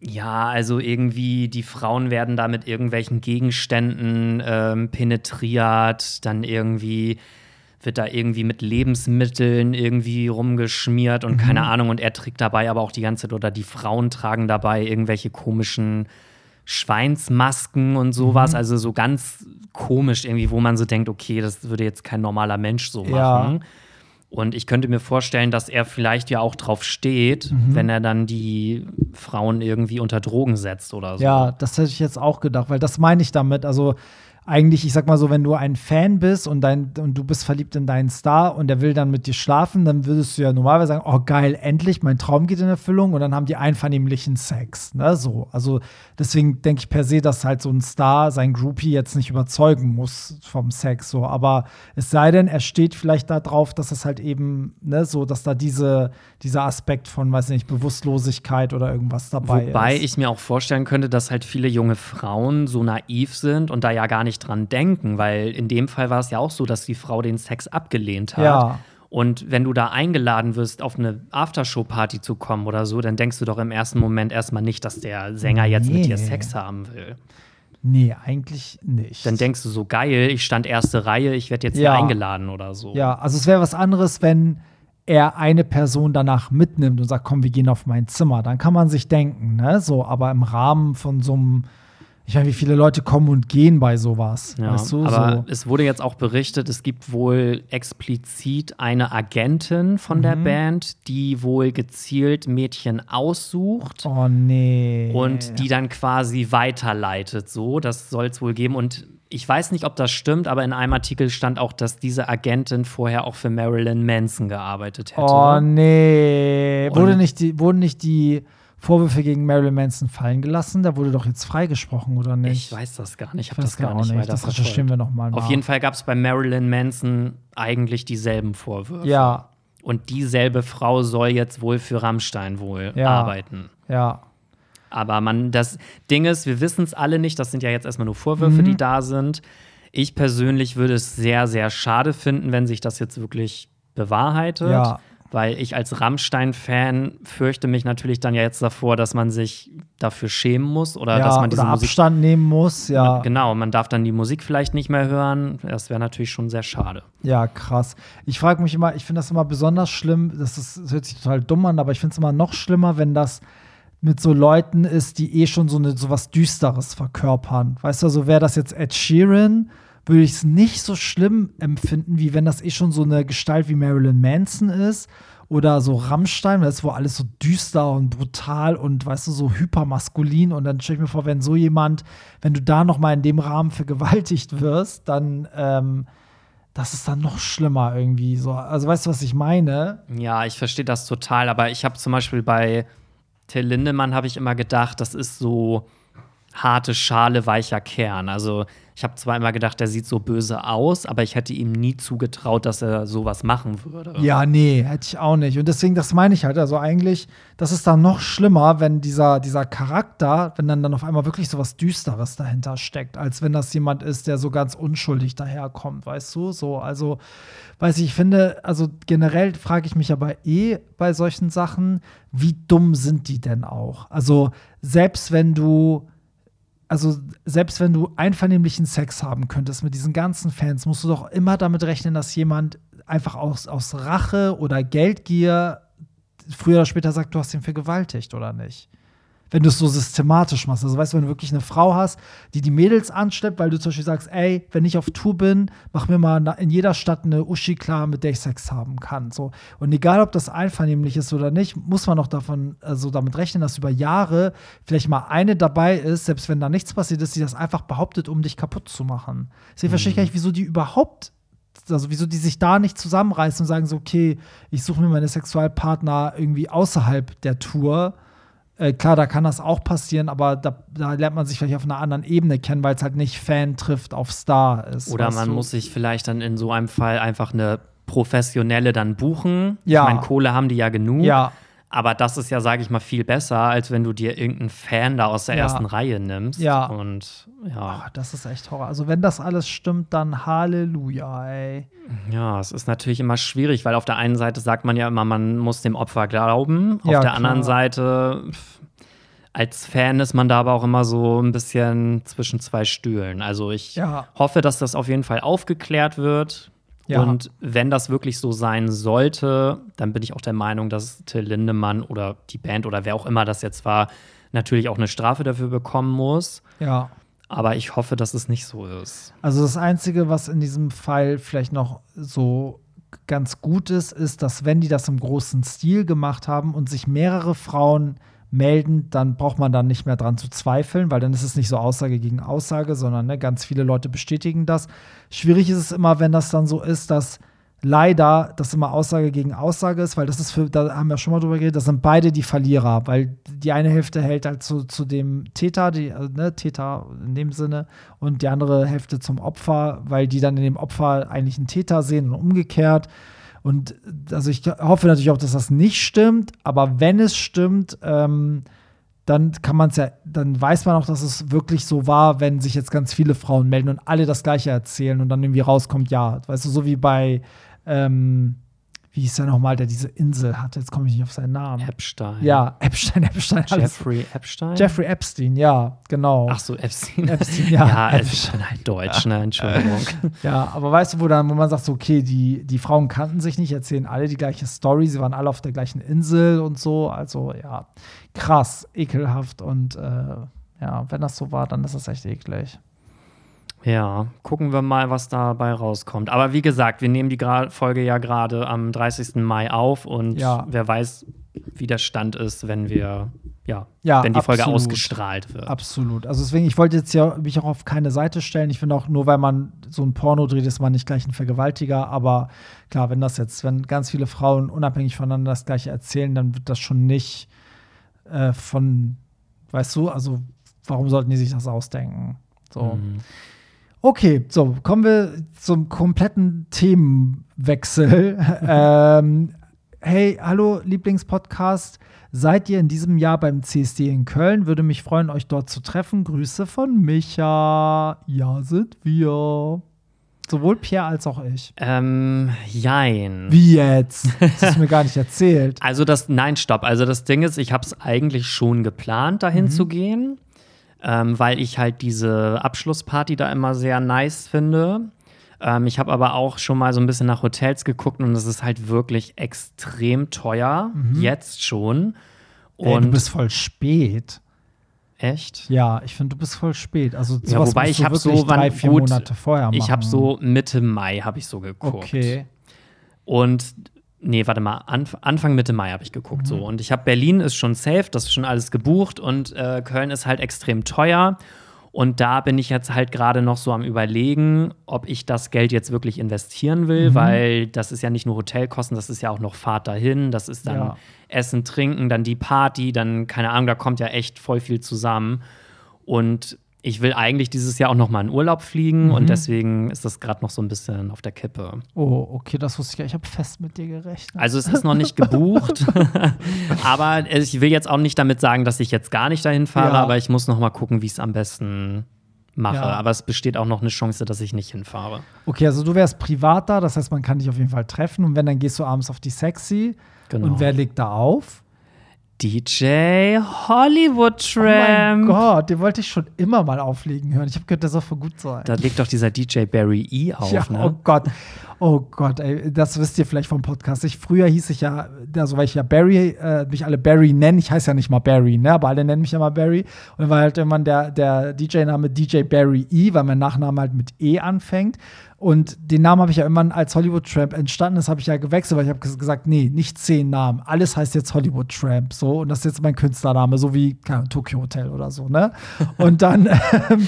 Speaker 1: Ja, also irgendwie die Frauen werden da mit irgendwelchen Gegenständen ähm, penetriert, dann irgendwie wird da irgendwie mit Lebensmitteln irgendwie rumgeschmiert und keine
Speaker 2: Mhm.
Speaker 1: Ahnung. Und er trägt dabei aber auch die ganze Zeit, oder die Frauen tragen dabei irgendwelche komischen Schweinsmasken und sowas.
Speaker 2: Mhm.
Speaker 1: Also so ganz komisch irgendwie, wo man so denkt, okay, das würde jetzt kein normaler Mensch so
Speaker 2: Ja.
Speaker 1: Und ich könnte mir vorstellen, dass er vielleicht ja auch drauf steht,
Speaker 2: Mhm.
Speaker 1: wenn er dann die Frauen irgendwie unter Drogen setzt oder so.
Speaker 2: Ja, das hätte ich jetzt auch gedacht, weil das meine ich damit. Also eigentlich, ich sag mal so, wenn du ein Fan bist und, dein, und du bist verliebt in deinen Star und der will dann mit dir schlafen, dann würdest du ja normalerweise sagen, oh geil, endlich, mein Traum geht in Erfüllung und dann haben die einvernehmlichen Sex. Ne? So. Also deswegen denke ich per se, dass halt so ein Star sein Groupie jetzt nicht überzeugen muss vom Sex. So. Aber es sei denn, er steht vielleicht darauf, dass es halt eben, ne, so, dass da diese, dieser Aspekt von, weiß nicht, Bewusstlosigkeit oder irgendwas dabei
Speaker 1: Wobei
Speaker 2: ist.
Speaker 1: ich mir auch vorstellen könnte, dass halt viele junge Frauen so naiv sind und da ja gar nicht dran denken, weil in dem Fall war es ja auch so, dass die Frau den Sex abgelehnt hat.
Speaker 2: Ja.
Speaker 1: Und wenn du da eingeladen wirst, auf eine Aftershow-Party zu kommen oder so, dann denkst du doch im ersten Moment erstmal nicht, dass der Sänger jetzt mit dir
Speaker 2: Nee.
Speaker 1: Sex haben will.
Speaker 2: Nee, eigentlich nicht.
Speaker 1: Dann denkst du so, geil, ich stand erste Reihe, ich werde jetzt
Speaker 2: Ja.
Speaker 1: hier eingeladen oder so.
Speaker 2: Ja, also es wäre was anderes, wenn er eine Person danach mitnimmt und sagt, komm, wir gehen auf mein Zimmer. Dann kann man sich denken, ne? So, aber im Rahmen von so einem, ich meine, wie viele Leute kommen und gehen bei sowas,
Speaker 1: Ja,
Speaker 2: weißt du?
Speaker 1: aber
Speaker 2: so.
Speaker 1: es wurde jetzt auch berichtet, es gibt wohl explizit eine Agentin von der
Speaker 2: Mhm.
Speaker 1: Band, die wohl gezielt Mädchen aussucht
Speaker 2: Oh nee.
Speaker 1: und die dann quasi weiterleitet. So, das soll es wohl geben. Und ich weiß nicht, ob das stimmt, aber in einem Artikel stand auch, dass diese Agentin vorher auch für Marilyn Manson gearbeitet hätte.
Speaker 2: Oh nee. Wurde nicht die, wurden nicht die Vorwürfe gegen Marilyn Manson fallen gelassen? Da wurde doch jetzt freigesprochen, oder nicht?
Speaker 1: Ich weiß das gar nicht, ich habe das gar
Speaker 2: auch
Speaker 1: nicht
Speaker 2: nicht.
Speaker 1: weiter
Speaker 2: Das recherchieren wir nochmal nach.
Speaker 1: Auf jeden Fall gab es bei Marilyn Manson eigentlich dieselben Vorwürfe.
Speaker 2: Ja,
Speaker 1: Und dieselbe Frau soll jetzt wohl für Rammstein wohl
Speaker 2: Ja.
Speaker 1: arbeiten.
Speaker 2: ja.
Speaker 1: Aber man, das Ding ist, wir wissen es alle nicht. Das sind ja jetzt erstmal nur Vorwürfe,
Speaker 2: Mhm.
Speaker 1: die da sind. Ich persönlich würde es sehr, sehr schade finden, wenn sich das jetzt wirklich bewahrheitet.
Speaker 2: Ja.
Speaker 1: Weil ich als Rammstein-Fan fürchte mich natürlich dann ja jetzt davor, dass man sich dafür schämen muss oder
Speaker 2: ja,
Speaker 1: dass man diese
Speaker 2: oder
Speaker 1: Musik.
Speaker 2: Abstand nehmen muss, ja.
Speaker 1: Genau, man darf dann die Musik vielleicht nicht mehr hören. Das wäre natürlich schon sehr schade.
Speaker 2: Ja, krass. Ich frage mich immer, ich finde das immer besonders schlimm, das, ist, das hört sich total dumm an, aber ich finde es immer noch schlimmer, wenn das mit so Leuten ist, die eh schon so, eine, so was Düsteres verkörpern. Weißt du, also wäre das jetzt Ed Sheeran, würde ich es nicht so schlimm empfinden, wie wenn das eh schon so eine Gestalt wie Marilyn Manson ist. Oder so Rammstein, das ist wo alles so düster und brutal und weißt du, so hypermaskulin. Und dann stelle ich mir vor, wenn so jemand, wenn du da noch mal in dem Rahmen vergewaltigt wirst, dann ähm, das ist dann noch schlimmer irgendwie so. Also weißt du, was ich meine?
Speaker 1: Ja, ich verstehe das total, aber ich habe zum Beispiel bei Till Lindemann habe ich immer gedacht, das ist so harte Schale, weicher Kern. Also ich habe zwar immer gedacht, der sieht so böse aus, aber ich hätte ihm nie zugetraut, dass er sowas machen würde.
Speaker 2: Ja, nee, hätte ich auch nicht. Und deswegen, das meine ich halt. Also eigentlich, das ist dann noch schlimmer, wenn dieser, dieser Charakter, wenn dann, dann auf einmal wirklich so was Düsteres dahinter steckt, als wenn das jemand ist, der so ganz unschuldig daherkommt, weißt du? So, also, weiß ich, ich finde, also generell frage ich mich aber eh bei solchen Sachen, wie dumm sind die denn auch? Also, selbst wenn du also selbst wenn du einvernehmlichen Sex haben könntest mit diesen ganzen Fans, musst du doch immer damit rechnen, dass jemand einfach aus, aus Rache oder Geldgier früher oder später sagt, du hast ihn vergewaltigt oder nicht. Wenn du es so systematisch machst. Also weißt du, wenn du wirklich eine Frau hast, die die Mädels anschleppt, weil du zum Beispiel sagst, ey, wenn ich auf Tour bin, mach mir mal in jeder Stadt eine Uschi klar, mit der ich Sex haben kann. So. Und egal, ob das einvernehmlich ist oder nicht, muss man auch davon, also damit rechnen, dass über Jahre vielleicht mal eine dabei ist, selbst wenn da nichts passiert ist, die das einfach behauptet, um dich kaputt zu machen. Deswegen verstehe ich gar nicht, wieso die überhaupt also wieso die sich da nicht zusammenreißen und sagen so, okay, ich suche mir meine Sexualpartner irgendwie außerhalb der Tour Äh, klar, da kann das auch passieren, aber da, da lernt man sich vielleicht auf einer anderen Ebene kennen, weil es halt nicht Fan trifft auf Star ist.
Speaker 1: Oder man
Speaker 2: du?
Speaker 1: muss sich vielleicht dann in so einem Fall einfach eine professionelle dann buchen.
Speaker 2: Ja.
Speaker 1: Ich meine, Kohle haben die ja genug.
Speaker 2: Ja,
Speaker 1: Aber das ist ja, sage ich mal, viel besser, als wenn du dir irgendeinen Fan da aus der
Speaker 2: Ja.
Speaker 1: ersten Reihe nimmst.
Speaker 2: Ja.
Speaker 1: Und ja,
Speaker 2: Ach, das ist echt Horror. Also, wenn das alles stimmt, dann Halleluja, ey.
Speaker 1: ja, es ist natürlich immer schwierig, weil auf der einen Seite sagt man ja immer, man muss dem Opfer glauben. Auf
Speaker 2: Ja,
Speaker 1: der
Speaker 2: klar.
Speaker 1: anderen Seite, pff, als Fan ist man da aber auch immer so ein bisschen zwischen zwei Stühlen. Also ich
Speaker 2: Ja.
Speaker 1: hoffe, dass das auf jeden Fall aufgeklärt wird.
Speaker 2: Ja.
Speaker 1: Und wenn das wirklich so sein sollte, dann bin ich auch der Meinung, dass Till Lindemann oder die Band oder wer auch immer das jetzt war, natürlich auch eine Strafe dafür bekommen muss.
Speaker 2: Ja.
Speaker 1: Aber ich hoffe, dass es nicht so ist.
Speaker 2: Also das Einzige, was in diesem Fall vielleicht noch so ganz gut ist, ist, dass wenn die das im großen Stil gemacht haben und sich mehrere Frauen melden, dann braucht man dann nicht mehr dran zu zweifeln, weil dann ist es nicht so Aussage gegen Aussage, sondern ne, ganz viele Leute bestätigen das. Schwierig ist es immer, wenn das dann so ist, dass leider das immer Aussage gegen Aussage ist, weil das ist für, da haben wir schon mal drüber geredet, das sind beide die Verlierer, weil die eine Hälfte hält halt zu, zu dem Täter, die, also, ne, Täter in dem Sinne, und die andere Hälfte zum Opfer, weil die dann in dem Opfer eigentlich einen Täter sehen und umgekehrt. Und also ich hoffe natürlich auch, dass das nicht stimmt, aber wenn es stimmt, ähm, dann kann man es ja, dann weiß man auch, dass es wirklich so war, wenn sich jetzt ganz viele Frauen melden und alle das Gleiche erzählen und dann irgendwie rauskommt, ja, weißt du, so wie bei, ähm, wie hieß der nochmal, der diese Insel hatte, jetzt komme ich nicht auf seinen Namen.
Speaker 1: Epstein.
Speaker 2: Ja, Epstein, Epstein, alles.
Speaker 1: Jeffrey Epstein?
Speaker 2: Jeffrey Epstein, ja, genau.
Speaker 1: Ach so, Epstein.
Speaker 2: Epstein, ja, [laughs]
Speaker 1: ja es
Speaker 2: Epstein.
Speaker 1: ist halt Deutsch, ne? Entschuldigung. [laughs]
Speaker 2: Ja, aber weißt du, wo dann, wo man sagt, so, okay, die, die Frauen kannten sich nicht, erzählen alle die gleiche Story, sie waren alle auf der gleichen Insel und so. Also ja, krass, ekelhaft und äh, ja, wenn das so war, dann ist das echt eklig.
Speaker 1: Ja, gucken wir mal, was dabei rauskommt. Aber wie gesagt, wir nehmen die Gra Folge ja gerade am 30. Mai auf und
Speaker 2: Ja.
Speaker 1: wer weiß, wie der Stand ist, wenn wir, ja,
Speaker 2: Ja,
Speaker 1: wenn die Folge
Speaker 2: absolut.
Speaker 1: ausgestrahlt wird.
Speaker 2: Absolut. Also deswegen, ich wollte jetzt ja mich auch auf keine Seite stellen. Ich finde auch, nur weil man so ein Porno dreht, ist man nicht gleich ein Vergewaltiger. Aber klar, wenn das jetzt, wenn ganz viele Frauen unabhängig voneinander das gleiche erzählen, dann wird das schon nicht äh, von, weißt du, also warum sollten die sich das ausdenken? So.
Speaker 1: Mhm.
Speaker 2: Okay, so, kommen wir zum kompletten Themenwechsel. [laughs] ähm, hey, hallo Lieblingspodcast. Seid ihr in diesem Jahr beim CSD in Köln? Würde mich freuen, euch dort zu treffen. Grüße von Micha. Ja, sind wir. Sowohl Pierre als auch ich.
Speaker 1: Ähm, jein.
Speaker 2: Wie jetzt? Das hast du mir gar nicht erzählt. [laughs]
Speaker 1: Also das, nein, stopp. Also das Ding ist, ich habe es eigentlich schon geplant, dahin
Speaker 2: Mhm.
Speaker 1: zu gehen, ähm, weil ich halt diese Abschlussparty da immer sehr nice finde. Ähm, ich habe aber auch schon mal so ein bisschen nach Hotels geguckt und es ist halt wirklich extrem teuer, jetzt schon. Und
Speaker 2: Mhm. Ey, du bist voll spät.
Speaker 1: echt?
Speaker 2: Ja, ich finde, du bist voll spät. Also
Speaker 1: Ja, wobei ich habe so
Speaker 2: drei, vier
Speaker 1: gut,
Speaker 2: Monate vorher machen.
Speaker 1: Ich habe so Mitte Mai habe ich so geguckt.
Speaker 2: Okay.
Speaker 1: Und nee, warte mal, Anf Anfang Mitte Mai habe ich geguckt
Speaker 2: Mhm.
Speaker 1: so. Und ich habe Berlin ist schon safe, das ist schon alles gebucht und äh, Köln ist halt extrem teuer. Und da bin ich jetzt halt gerade noch so am überlegen, ob ich das Geld jetzt wirklich investieren
Speaker 2: Mhm.
Speaker 1: will, weil das ist ja nicht nur Hotelkosten, das ist ja auch noch Fahrt dahin, das ist dann
Speaker 2: Ja.
Speaker 1: Essen, Trinken, dann die Party, dann keine Ahnung, da kommt ja echt voll viel zusammen. Und ich will eigentlich dieses Jahr auch noch mal in Urlaub fliegen
Speaker 2: Mhm.
Speaker 1: und deswegen ist das gerade noch so ein bisschen auf der Kippe.
Speaker 2: Oh, okay, das wusste ich nicht. Ich habe fest mit dir gerechnet.
Speaker 1: Also es ist noch nicht gebucht, [laughs] aber ich will jetzt auch nicht damit sagen, dass ich jetzt gar nicht dahin fahre,
Speaker 2: Ja.
Speaker 1: aber ich muss noch mal gucken, wie ich es am besten mache.
Speaker 2: Ja.
Speaker 1: Aber es besteht auch noch eine Chance, dass ich nicht hinfahre.
Speaker 2: Okay, also du wärst privat da, das heißt, man kann dich auf jeden Fall treffen. Und wenn, dann gehst du abends auf die Sexy.
Speaker 1: Genau.
Speaker 2: Und wer legt da auf?
Speaker 1: DJ Hollywood
Speaker 2: Oh mein
Speaker 1: Tramp.
Speaker 2: Gott, den wollte ich schon immer mal auflegen hören. Ich habe gehört, der soll voll gut sein.
Speaker 1: da legt doch dieser DJ Barry E auf,
Speaker 2: ja,
Speaker 1: ne?
Speaker 2: oh Gott. Oh Gott, ey, das wisst ihr vielleicht vom Podcast. Ich, früher hieß ich ja, also weil ich ja Barry, äh, mich alle Barry nennen. Ich heiße ja nicht mal Barry, ne? Aber alle nennen mich ja mal Barry. Und dann war halt irgendwann der, der DJ-Name DJ Barry E, weil mein Nachname halt mit E anfängt. Und den Namen habe ich ja irgendwann als Hollywood Tramp entstanden ist, habe ich ja gewechselt, weil ich habe gesagt, nee, nicht zehn Namen. Alles heißt jetzt Hollywood Tramp. So, und das ist jetzt mein Künstlername, so wie keine Tokyo Hotel oder so, ne? Und dann, [laughs] ähm,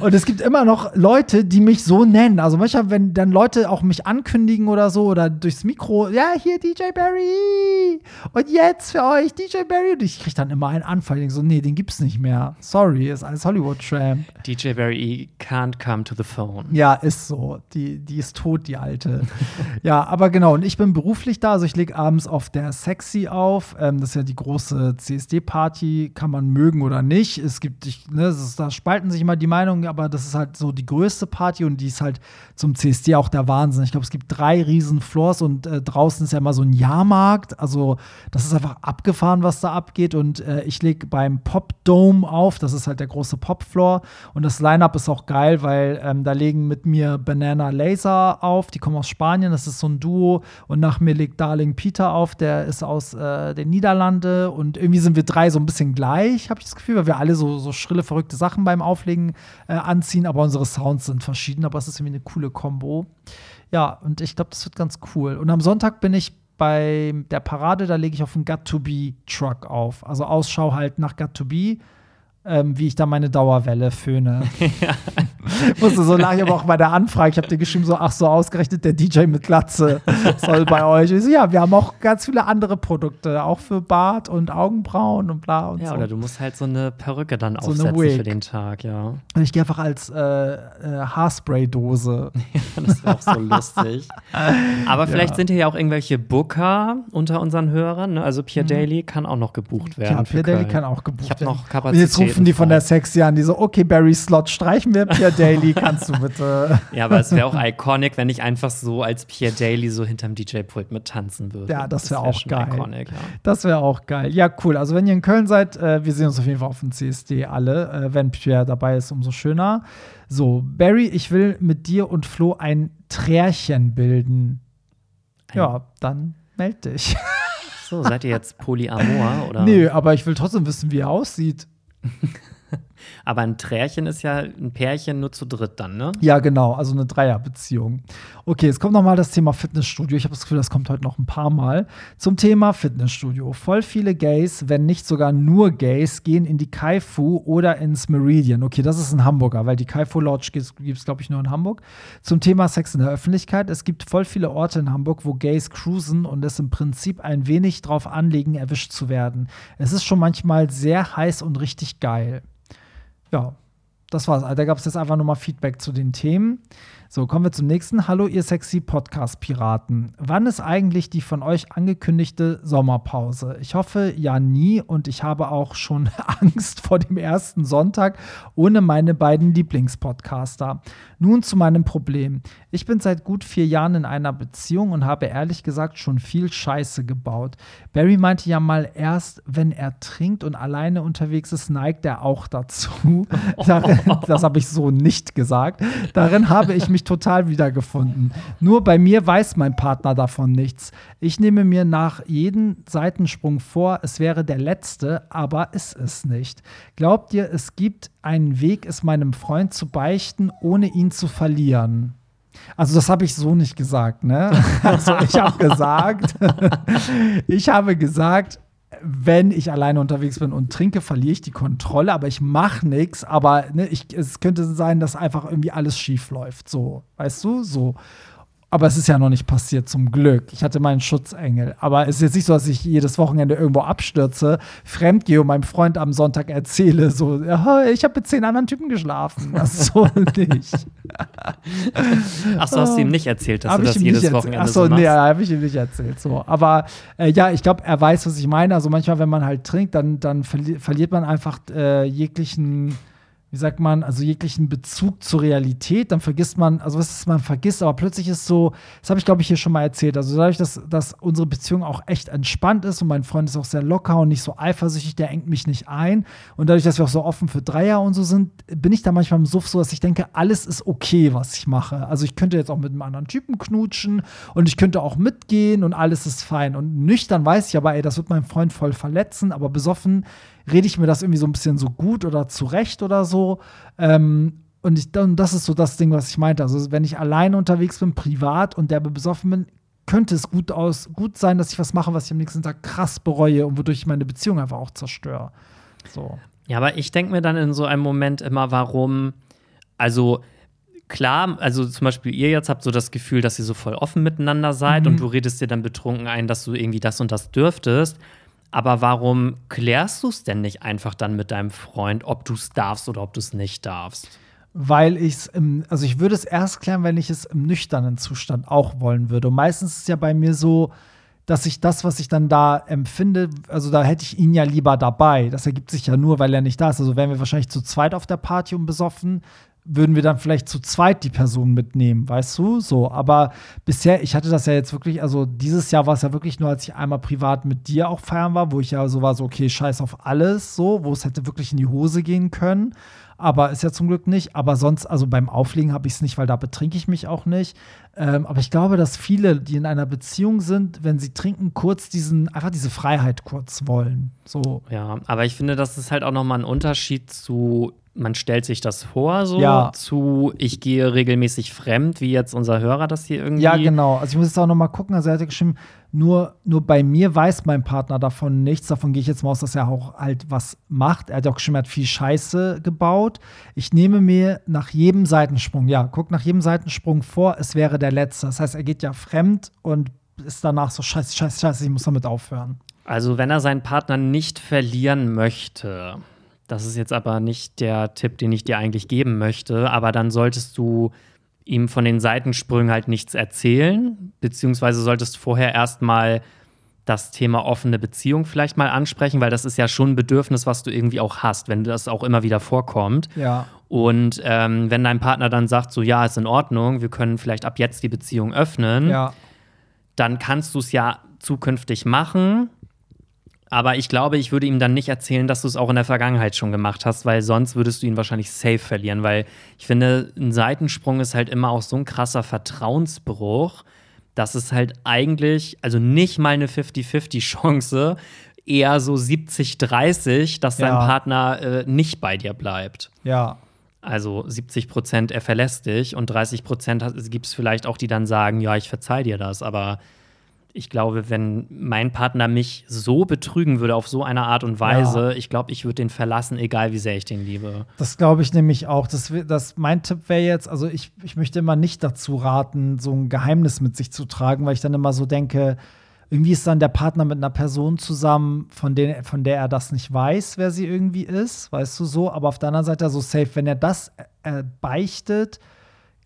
Speaker 2: und es gibt immer noch Leute, die mich so nennen. Also manchmal, wenn dann Leute auch mich ankündigen oder so oder durchs Mikro, ja, hier DJ Barry und jetzt für euch DJ Barry und ich kriege dann immer einen Anfall, ich denke so, nee, den gibt's nicht mehr. Sorry, ist alles Hollywood Tramp.
Speaker 1: DJ Barry can't come to the phone.
Speaker 2: Ja, ist so. Die, die ist tot, die alte. ja, aber genau, und ich bin beruflich da, also ich lege abends auf der Sexy auf. Ähm, das ist ja die große CSD-Party, kann man mögen oder nicht. Es gibt, ich, ne, ist, da spalten sich immer die Meinungen, aber das ist halt so die größte Party und die ist halt zum CSD auch der Wahnsinn. Ich glaube, es gibt drei riesen Floors und äh, draußen ist ja immer so ein Jahrmarkt. Also, das ist einfach abgefahren, was da abgeht. Und äh, ich lege beim Pop Dome auf, das ist halt der große Pop-Floor. Und das Line-Up ist auch geil, weil ähm, da legen mit mir Banana Laser auf, die kommen aus Spanien, das ist so ein Duo. Und nach mir legt Darling Peter auf, der ist aus äh, den Niederlande. Und irgendwie sind wir drei so ein bisschen gleich, habe ich das Gefühl, weil wir alle so, so schrille, verrückte Sachen beim Auflegen äh, anziehen, aber unsere Sounds sind verschieden. Aber es ist irgendwie eine coole Kombo. Ja, und ich glaube, das wird ganz cool. Und am Sonntag bin ich bei der Parade, da lege ich auf einen Got to Be Truck auf. Also Ausschau halt nach Got to Be ähm, wie ich da meine Dauerwelle föhne. [laughs] ja. Musste so lange aber auch bei der Anfrage, ich habe dir geschrieben, so, ach so, ausgerechnet der DJ mit Glatze soll bei [laughs] euch. Ich so, ja, wir haben auch ganz viele andere Produkte, auch für Bart und Augenbrauen und bla und
Speaker 1: ja,
Speaker 2: so.
Speaker 1: Ja, oder du musst halt so eine Perücke dann
Speaker 2: so
Speaker 1: aufsetzen für den Tag, ja.
Speaker 2: Und ich gehe einfach als äh, äh, Haarspray-Dose.
Speaker 1: ja, [laughs] das wäre auch so lustig. Aber vielleicht
Speaker 2: Ja.
Speaker 1: sind hier ja auch irgendwelche Booker unter unseren Hörern. Ne? Also Pierre
Speaker 2: Mhm.
Speaker 1: Daly kann auch noch gebucht werden.
Speaker 2: Ja, Pierre Daly kann auch gebucht
Speaker 1: Ich habe
Speaker 2: werden.
Speaker 1: noch
Speaker 2: jetzt rufen die von der. Sexy an, die so, okay, Barry Slot streichen wir, Pierre Daly, kannst du bitte. [laughs]
Speaker 1: Ja, aber es wäre auch iconic, wenn ich einfach so als Pierre Daly so hinterm DJ-Pult mit tanzen würde.
Speaker 2: Ja, das wär
Speaker 1: wär
Speaker 2: auch geil.
Speaker 1: Iconic, ja.
Speaker 2: Das wäre auch geil. Ja, cool. Also, wenn ihr in Köln seid, äh, wir sehen uns auf jeden Fall auf dem CSD alle. Äh, wenn Pierre dabei ist, umso schöner. So, Barry, ich will mit dir und Flo ein Trärchen bilden.
Speaker 1: Ein-
Speaker 2: Ja, dann meld dich.
Speaker 1: So, seid ihr jetzt Polyamor? [laughs] Oder?
Speaker 2: Nö, aber ich will trotzdem wissen, wie er aussieht. 呵呵。
Speaker 1: Aber ein Trärchen ist ja ein Pärchen nur zu dritt dann, ne?
Speaker 2: Ja, genau, also eine Dreierbeziehung. Okay, jetzt kommt noch mal das Thema Fitnessstudio. Ich habe das Gefühl, das kommt heute noch ein paar Mal. Zum Thema Fitnessstudio. Voll viele Gays, wenn nicht sogar nur Gays, gehen in die Kaifu oder ins Meridian. Okay, das ist ein Hamburger, weil die Kaifu Lodge gibt es, glaube ich, nur in Hamburg. Zum Thema Sex in der Öffentlichkeit. Es gibt voll viele Orte in Hamburg, wo Gays cruisen und es im Prinzip ein wenig drauf anlegen, erwischt zu werden. Es ist schon manchmal sehr heiß und richtig geil. Ja, das war's. Da gab es jetzt einfach nur mal Feedback zu den Themen. So, kommen wir zum nächsten. Hallo, ihr sexy Podcast-Piraten. Wann ist eigentlich die von euch angekündigte Sommerpause? Ich hoffe ja nie und ich habe auch schon [laughs] Angst vor dem ersten Sonntag ohne meine beiden Lieblingspodcaster. Nun zu meinem Problem. Ich bin seit gut vier Jahren in einer Beziehung und habe ehrlich gesagt schon viel Scheiße gebaut. Barry meinte ja mal erst, wenn er trinkt und alleine unterwegs ist, neigt er auch dazu. [laughs] Darin, das habe ich so nicht gesagt. Darin habe ich mich [laughs] total wiedergefunden. Nur bei mir weiß mein Partner davon nichts. Ich nehme mir nach jedem Seitensprung vor, es wäre der letzte, aber ist es nicht. Glaubt ihr, es gibt einen Weg, es meinem Freund zu beichten, ohne ihn zu verlieren? Also das habe ich so nicht gesagt, ne? [laughs] Also ich habe gesagt, [laughs] ich habe gesagt, wenn ich alleine unterwegs bin und trinke, verliere ich die Kontrolle, aber ich mache nichts. Aber ne, ich, es könnte sein, dass einfach irgendwie alles schief läuft. So, weißt du? So. Aber es ist ja noch nicht passiert, zum Glück. Ich hatte meinen Schutzengel. Aber es ist jetzt nicht so, dass ich jedes Wochenende irgendwo abstürze, fremdgehe und meinem Freund am Sonntag erzähle, so, ich habe mit zehn anderen Typen geschlafen. Das so [laughs] nicht.
Speaker 1: Achso, hast du ihm nicht erzählt, dass
Speaker 2: Hab
Speaker 1: du das jedes Wochenende
Speaker 2: Achso,
Speaker 1: so machst?
Speaker 2: nee, habe ich ihm nicht erzählt. So. Aber äh, ja, ich glaube, er weiß, was ich meine. Also manchmal, wenn man halt trinkt, dann, dann verli verliert man einfach äh, jeglichen, wie sagt man, also jeglichen Bezug zur Realität. Dann vergisst man, also was ist man vergisst, aber plötzlich ist so, das habe ich glaube ich hier schon mal erzählt. Also dadurch, dass, dass unsere Beziehung auch echt entspannt ist und mein Freund ist auch sehr locker und nicht so eifersüchtig, der engt mich nicht ein. Und dadurch, dass wir auch so offen für Dreier und so sind, bin ich da manchmal im Suff so, dass ich denke, alles ist okay, was ich mache. Also ich könnte jetzt auch mit einem anderen Typen knutschen und ich könnte auch mitgehen und alles ist fein. Und nüchtern weiß ich aber, ey, das wird meinen Freund voll verletzen, aber besoffen rede ich mir das irgendwie so ein bisschen so gut oder zurecht oder so. Ähm, und ich, und das ist so das Ding, was ich meinte. Also, wenn ich alleine unterwegs bin, privat und der besoffen bin, könnte es gut, aus, gut sein, dass ich was mache, was ich am nächsten Tag krass bereue und wodurch ich meine Beziehung einfach auch zerstöre. So.
Speaker 1: Ja, aber ich denke mir dann in so einem Moment immer, warum, also klar, also zum Beispiel ihr jetzt habt so das Gefühl, dass ihr so voll offen miteinander seid
Speaker 2: Mhm.
Speaker 1: und du redest dir dann betrunken ein, dass du irgendwie das und das dürftest. Aber warum klärst du es denn nicht einfach dann mit deinem Freund, ob du es darfst oder ob du es nicht darfst?
Speaker 2: Weil ich es also ich würde es erst klären, wenn ich es im nüchternen Zustand auch wollen würde. Und meistens ist es ja bei mir so, dass ich das, was ich dann da empfinde, also da hätte ich ihn ja lieber dabei. Das ergibt sich ja nur, weil er nicht da ist. Also wären wir wahrscheinlich zu zweit auf der Party und besoffen, würden wir dann vielleicht zu zweit die Person mitnehmen, weißt du? So, aber bisher, ich hatte das ja jetzt wirklich, also dieses Jahr war es ja wirklich nur, als ich einmal privat mit dir auch feiern war, wo ich ja so war, so, okay, scheiß auf alles, so, wo es hätte wirklich in die Hose gehen können. Aber ist ja zum Glück nicht. Aber sonst, also beim Auflegen habe ich es nicht, weil da betrinke ich mich auch nicht. Ähm, aber ich glaube, dass viele, die in einer Beziehung sind, wenn sie trinken, kurz diesen, einfach diese Freiheit kurz wollen. So.
Speaker 1: Ja, aber ich finde, das ist halt auch nochmal ein Unterschied zu, man stellt sich das vor, so,
Speaker 2: Ja.
Speaker 1: zu, ich gehe regelmäßig fremd, wie jetzt unser Hörer das hier irgendwie.
Speaker 2: Ja, genau. Also ich muss jetzt auch noch mal gucken. Also er hatte geschrieben, nur, nur bei mir weiß mein Partner davon nichts. Davon gehe ich jetzt mal aus, dass er auch halt was macht. Er hat ja auch geschrieben, er hat viel Scheiße gebaut. Ich nehme mir nach jedem Seitensprung, ja, guck nach jedem Seitensprung vor, es wäre der letzte. Das heißt, er geht ja fremd und ist danach so scheiße, scheiße, scheiße, ich muss damit aufhören.
Speaker 1: Also, wenn er seinen Partner nicht verlieren möchte, das ist jetzt aber nicht der Tipp, den ich dir eigentlich geben möchte, aber dann solltest du ihm von den Seitensprüngen halt nichts erzählen, beziehungsweise solltest vorher erstmal das Thema offene Beziehung vielleicht mal ansprechen, weil das ist ja schon ein Bedürfnis, was du irgendwie auch hast, wenn das auch immer wieder vorkommt.
Speaker 2: Ja.
Speaker 1: Und ähm, wenn dein Partner dann sagt, so ja, ist in Ordnung, wir können vielleicht ab jetzt die Beziehung öffnen,
Speaker 2: Ja.
Speaker 1: dann kannst du es ja zukünftig machen. Aber ich glaube, ich würde ihm dann nicht erzählen, dass du es auch in der Vergangenheit schon gemacht hast, weil sonst würdest du ihn wahrscheinlich safe verlieren. Weil ich finde, ein Seitensprung ist halt immer auch so ein krasser Vertrauensbruch, dass es halt eigentlich, also nicht mal eine 50-50-Chance, eher so 70-30, dass dein
Speaker 2: Ja.
Speaker 1: Partner äh, nicht bei dir bleibt.
Speaker 2: Ja.
Speaker 1: Also 70 Prozent, er verlässt dich und 30 Prozent gibt es vielleicht auch, die dann sagen, ja, ich verzeih dir das. Aber ich glaube, wenn mein Partner mich so betrügen würde auf so eine Art und Weise, ich glaube, ich würde den verlassen, egal wie sehr ich den liebe.
Speaker 2: Das glaube ich nämlich auch. Das, das, mein Tipp wäre jetzt, also ich, ich möchte immer nicht dazu raten, so ein Geheimnis mit sich zu tragen, weil ich dann immer so denke, irgendwie ist dann der Partner mit einer Person zusammen, von, der, von der er das nicht weiß, wer sie irgendwie ist, weißt du so. Aber auf der anderen Seite so safe, wenn er das äh, beichtet,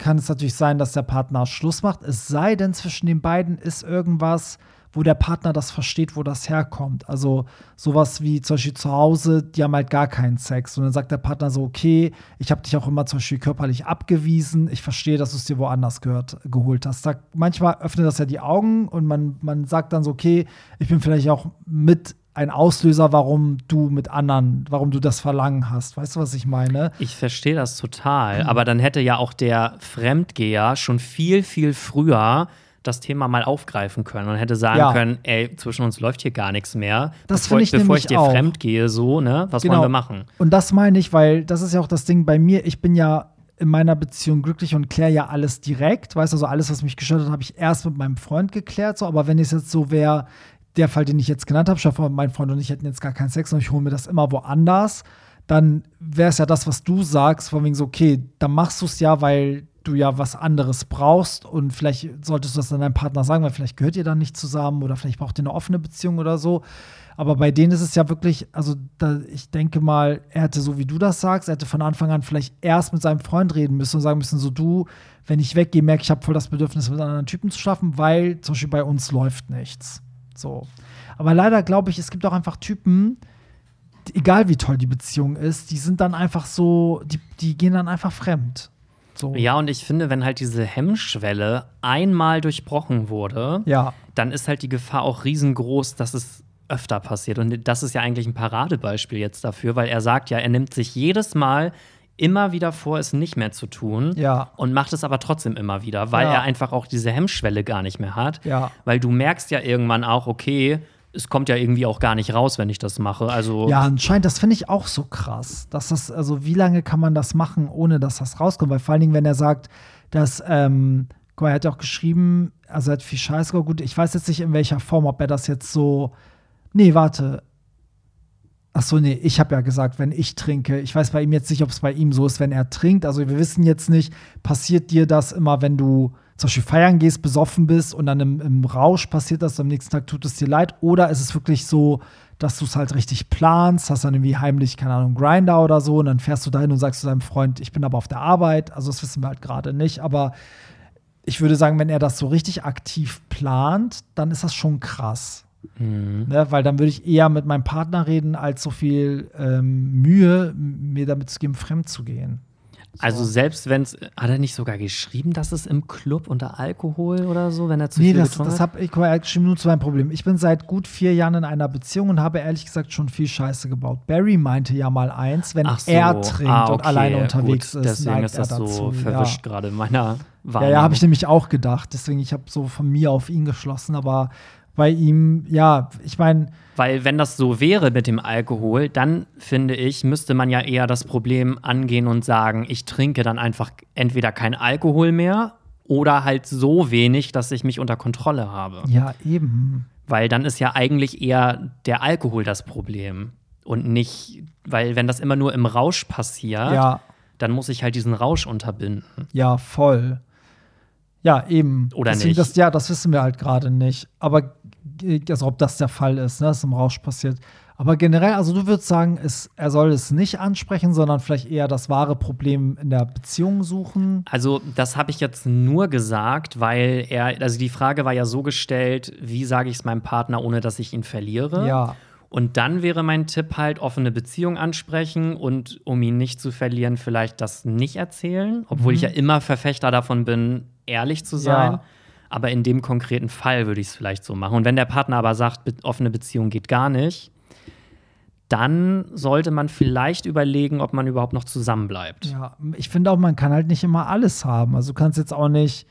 Speaker 2: kann es natürlich sein, dass der Partner Schluss macht. Es sei denn, zwischen den beiden ist irgendwas, wo der Partner das versteht, wo das herkommt. Also sowas wie zum Beispiel zu Hause, die haben halt gar keinen Sex. Und dann sagt der Partner so, okay, ich habe dich auch immer zum Beispiel körperlich abgewiesen. Ich verstehe, dass du es dir woanders gehört, geholt hast. Da, manchmal öffnet das ja die Augen und man, man sagt dann so, okay, ich bin vielleicht auch mit ein Auslöser, warum du mit anderen, warum du das Verlangen hast. Weißt du, was ich meine?
Speaker 1: Ich verstehe das total, aber dann hätte ja auch der Fremdgeher schon viel, viel früher das Thema mal aufgreifen können und hätte sagen
Speaker 2: Ja.
Speaker 1: können, ey, zwischen uns läuft hier gar nichts mehr.
Speaker 2: Das
Speaker 1: bevor
Speaker 2: finde ich
Speaker 1: bevor ich dir
Speaker 2: auch.
Speaker 1: fremd gehe, so, ne? Was
Speaker 2: Genau.
Speaker 1: wollen wir machen?
Speaker 2: Und das meine ich, weil das ist ja auch das Ding bei mir. Ich bin ja in meiner Beziehung glücklich und kläre ja alles direkt. Weißt du, also alles, was mich gestört hat, habe ich erst mit meinem Freund geklärt. So, aber wenn es jetzt so wäre, der Fall, den ich jetzt genannt habe, schaffe mein Freund und ich hätten jetzt gar keinen Sex und ich hole mir das immer woanders, dann wäre es ja das, was du sagst, von wegen so, okay, dann machst du es ja, weil du ja was anderes brauchst und vielleicht solltest du das dann deinem Partner sagen, weil vielleicht gehört ihr dann nicht zusammen oder vielleicht braucht ihr eine offene Beziehung oder so. Aber bei denen ist es ja wirklich, also da, ich denke mal, er hätte, so wie du das sagst, er hätte von Anfang an vielleicht erst mit seinem Freund reden müssen und sagen müssen, so du, wenn ich weggehe, merke ich, habe voll das Bedürfnis, mit anderen Typen zu schlafen, weil zum Beispiel bei uns läuft nichts. So. Aber leider glaube ich, es gibt auch einfach Typen, egal wie toll die Beziehung ist, die sind dann einfach so, die, die gehen dann einfach fremd. So.
Speaker 1: Ja, und ich finde, wenn halt diese Hemmschwelle einmal durchbrochen wurde,
Speaker 2: Ja.
Speaker 1: dann ist halt die Gefahr auch riesengroß, dass es öfter passiert. Und das ist ja eigentlich ein Paradebeispiel jetzt dafür, weil er sagt ja, er nimmt sich jedes Mal immer wieder vor, es nicht mehr zu tun
Speaker 2: Ja.
Speaker 1: und macht es aber trotzdem immer wieder, weil
Speaker 2: Ja.
Speaker 1: er einfach auch diese Hemmschwelle gar nicht mehr hat.
Speaker 2: Ja.
Speaker 1: Weil du merkst ja irgendwann auch, okay, es kommt ja irgendwie auch gar nicht raus, wenn ich das mache. Also
Speaker 2: Ja, anscheinend, das finde ich auch so krass. Dass das, also wie lange kann man das machen, ohne dass das rauskommt? Weil vor allen Dingen, wenn er sagt, dass, ähm, guck mal, er hat ja auch geschrieben, also er hat viel Scheiß gemacht. Gut, ich weiß jetzt nicht in welcher Form, ob er das jetzt so. Nee, warte. Ach so, nee, ich habe ja gesagt, wenn ich trinke. Ich weiß bei ihm jetzt nicht, ob es bei ihm so ist, wenn er trinkt. Also wir wissen jetzt nicht, passiert dir das immer, wenn du zum Beispiel feiern gehst, besoffen bist und dann im, im Rausch passiert das, am nächsten Tag tut es dir leid? Oder ist es wirklich so, dass du es halt richtig planst, hast dann irgendwie heimlich, keine Ahnung, Grinder oder so und dann fährst du dahin und sagst zu deinem Freund, ich bin aber auf der Arbeit. Also das wissen wir halt gerade nicht, aber ich würde sagen, wenn er das so richtig aktiv plant, dann ist das schon krass.
Speaker 1: Mhm.
Speaker 2: Ne, weil dann würde ich eher mit meinem Partner reden, als so viel ähm, Mühe mir damit zu geben, fremd zu gehen.
Speaker 1: Also selbst wenn es, hat er nicht sogar geschrieben, dass es im Club unter Alkohol oder so, wenn er zu
Speaker 2: Nee,
Speaker 1: viel
Speaker 2: das,
Speaker 1: getrunken
Speaker 2: das
Speaker 1: hat?
Speaker 2: habe ich guck mal, er geschrieben nur zu meinem Problem. Ich bin seit gut vier Jahren in einer Beziehung und habe ehrlich gesagt schon viel Scheiße gebaut. Barry meinte ja mal eins, wenn
Speaker 1: so.
Speaker 2: er trinkt
Speaker 1: Ah,
Speaker 2: und
Speaker 1: okay,
Speaker 2: alleine unterwegs
Speaker 1: gut.
Speaker 2: ist,
Speaker 1: Deswegen
Speaker 2: neigt
Speaker 1: ist das
Speaker 2: er dazu.
Speaker 1: so
Speaker 2: ja.
Speaker 1: verwischt gerade in meiner
Speaker 2: Ja,
Speaker 1: Wahrnehmung.
Speaker 2: ja, habe ich nämlich auch gedacht. Deswegen, ich habe so von mir auf ihn geschlossen, aber bei ihm, ja, ich meine,
Speaker 1: Weil wenn das so wäre mit dem Alkohol, dann finde ich, müsste man ja eher das Problem angehen und sagen, ich trinke dann einfach entweder kein Alkohol mehr oder halt so wenig, dass ich mich unter Kontrolle habe.
Speaker 2: ja, eben.
Speaker 1: Weil dann ist ja eigentlich eher der Alkohol das Problem und nicht, weil wenn das immer nur im Rausch passiert,
Speaker 2: Ja,
Speaker 1: dann muss ich halt diesen Rausch unterbinden.
Speaker 2: ja, voll. Ja, eben.
Speaker 1: Oder
Speaker 2: Deswegen,
Speaker 1: nicht?
Speaker 2: Das, ja, das wissen wir halt gerade nicht. Aber also ob das der Fall ist, ne, dass im Rausch passiert. Aber generell, also du würdest sagen, es, er soll es nicht ansprechen, sondern vielleicht eher das wahre Problem in der Beziehung suchen.
Speaker 1: Also, das habe ich jetzt nur gesagt, weil er, also die Frage war ja so gestellt, wie sage ich es meinem Partner, ohne dass ich ihn verliere?
Speaker 2: Ja.
Speaker 1: Und dann wäre mein Tipp halt offene Beziehung ansprechen und um ihn nicht zu verlieren, vielleicht das nicht erzählen, obwohl ich ja immer Verfechter davon bin, ehrlich zu sein.
Speaker 2: Mhm. Ja.
Speaker 1: Aber in dem konkreten Fall würde ich es vielleicht so machen. Und wenn der Partner aber sagt, offene Beziehung geht gar nicht, dann sollte man vielleicht überlegen, ob man überhaupt noch zusammenbleibt.
Speaker 2: Ja, ich finde auch, man kann halt nicht immer alles haben. Also du kannst jetzt auch nicht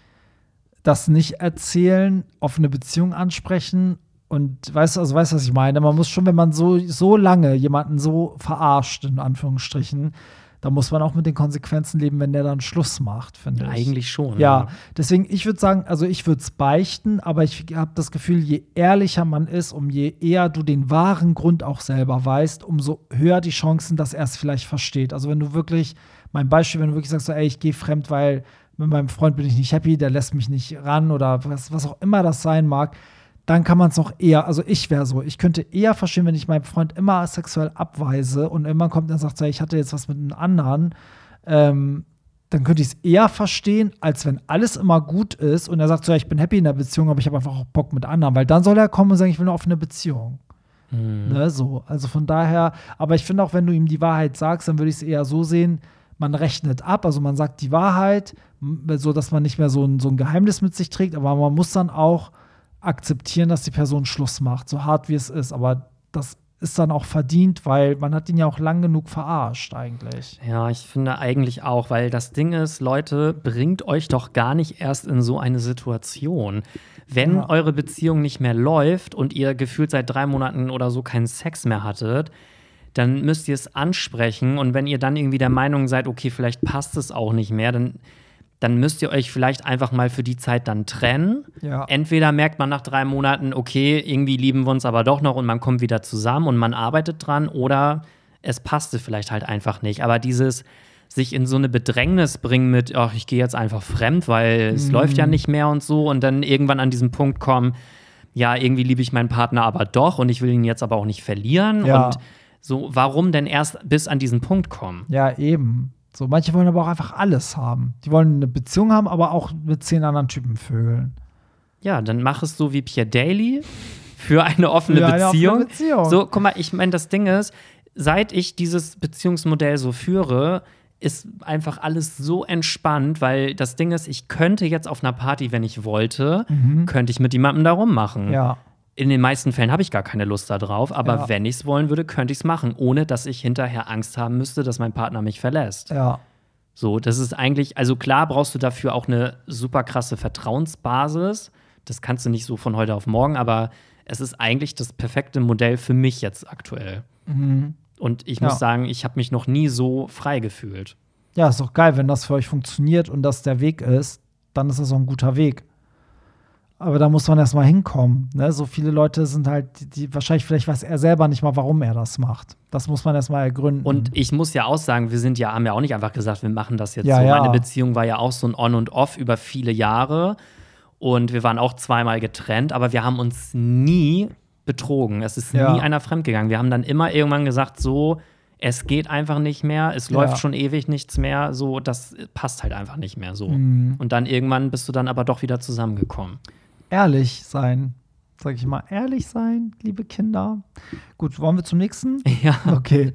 Speaker 2: das nicht erzählen, offene Beziehung ansprechen und weißt du, also weißt was ich meine? Man muss schon, wenn man so, so lange jemanden so verarscht, in Anführungsstrichen, da muss man auch mit den Konsequenzen leben, wenn der dann Schluss macht, finde ich.
Speaker 1: Eigentlich schon.
Speaker 2: Ja, deswegen, ich würde sagen, also ich würde es beichten, aber ich habe das Gefühl, je ehrlicher man ist, um je eher du den wahren Grund auch selber weißt, umso höher die Chancen, dass er es vielleicht versteht. Also wenn du wirklich, mein Beispiel, wenn du wirklich sagst, so, ey, ich gehe fremd, weil mit meinem Freund bin ich nicht happy, der lässt mich nicht ran oder was, was auch immer das sein mag, dann kann man es noch eher, also ich wäre so, ich könnte eher verstehen, wenn ich meinen Freund immer sexuell abweise und immer kommt und sagt, ich hatte jetzt was mit einem anderen, ähm, dann könnte ich es eher verstehen, als wenn alles immer gut ist und er sagt so, ja, ich bin happy in der Beziehung, aber ich habe einfach auch Bock mit anderen, weil dann soll er kommen und sagen, ich will eine offene Beziehung. Ne, so. Also von daher, aber ich finde auch, wenn du ihm die Wahrheit sagst, dann würde ich es eher so sehen, man rechnet ab, also man sagt die Wahrheit, so dass man nicht mehr so ein, so ein Geheimnis mit sich trägt, aber man muss dann auch akzeptieren, dass die Person Schluss macht, so hart wie es ist. Aber das ist dann auch verdient, weil man hat ihn ja auch lang genug verarscht eigentlich.
Speaker 1: Ja, ich finde eigentlich auch, weil das Ding ist, Leute, bringt euch doch gar nicht erst in so eine Situation. Wenn
Speaker 2: Ja.
Speaker 1: eure Beziehung nicht mehr läuft und ihr gefühlt seit drei Monaten oder so keinen Sex mehr hattet, dann müsst ihr es ansprechen. Und wenn ihr dann irgendwie der Meinung seid, okay, vielleicht passt es auch nicht mehr, dann, dann müsst ihr euch vielleicht einfach mal für die Zeit dann trennen.
Speaker 2: Ja.
Speaker 1: Entweder merkt man nach drei Monaten, okay, irgendwie lieben wir uns aber doch noch und man kommt wieder zusammen und man arbeitet dran, oder es passte vielleicht halt einfach nicht. Aber dieses sich in so eine Bedrängnis bringen mit, ach, ich gehe jetzt einfach fremd, weil
Speaker 2: Mhm.
Speaker 1: es läuft ja nicht mehr und so und dann irgendwann an diesen Punkt kommen, ja, irgendwie liebe ich meinen Partner aber doch und ich will ihn jetzt aber auch nicht verlieren
Speaker 2: Ja.
Speaker 1: und so, warum denn erst bis an diesen Punkt kommen?
Speaker 2: Ja, eben. So, manche wollen aber auch einfach alles haben. Die wollen eine Beziehung haben, aber auch mit zehn anderen Typen vögeln.
Speaker 1: Ja, dann mach es so wie Pierre Daly für eine offene
Speaker 2: Für eine offene
Speaker 1: Beziehung.
Speaker 2: Beziehung.
Speaker 1: So, guck mal, ich meine, das Ding ist, seit ich dieses Beziehungsmodell so führe, ist einfach alles so entspannt, weil das Ding ist, ich könnte jetzt auf einer Party, wenn ich wollte, könnte ich mit jemandem da rummachen.
Speaker 2: Mhm. Ja.
Speaker 1: In den meisten Fällen habe ich gar keine Lust darauf, aber
Speaker 2: Ja.
Speaker 1: wenn ich es wollen würde, könnte ich es machen, ohne dass ich hinterher Angst haben müsste, dass mein Partner mich verlässt.
Speaker 2: Ja.
Speaker 1: So, das ist eigentlich, also klar brauchst du dafür auch eine super krasse Vertrauensbasis. Das kannst du nicht so von heute auf morgen, aber es ist eigentlich das perfekte Modell für mich jetzt aktuell. Und ich
Speaker 2: Ja.
Speaker 1: muss sagen, ich habe mich noch nie so frei gefühlt.
Speaker 2: Ja, ist doch geil, wenn das für euch funktioniert und das der Weg ist, dann ist das auch ein guter Weg. Aber da muss man erstmal hinkommen. Ne? So viele Leute sind halt, die, die wahrscheinlich, vielleicht weiß er selber nicht mal, warum er das macht. Das muss man erstmal ergründen.
Speaker 1: Und ich muss ja auch sagen, wir sind ja, haben ja auch nicht einfach gesagt, wir machen das jetzt
Speaker 2: Ja,
Speaker 1: so.
Speaker 2: ja.
Speaker 1: Meine Beziehung war ja auch so ein On und Off über viele Jahre. Und wir waren auch zweimal getrennt, aber wir haben uns nie betrogen. Es ist
Speaker 2: Ja.
Speaker 1: nie einer fremdgegangen. Wir haben dann immer irgendwann gesagt, so, es geht einfach nicht mehr, es
Speaker 2: Ja.
Speaker 1: läuft schon ewig nichts mehr, so, das passt halt einfach nicht mehr so.
Speaker 2: Mhm.
Speaker 1: Und dann irgendwann bist du dann aber doch wieder zusammengekommen.
Speaker 2: Ehrlich sein, sag ich mal. Ehrlich sein, liebe Kinder. Gut, wollen wir zum nächsten? [laughs]
Speaker 1: Ja.
Speaker 2: Okay.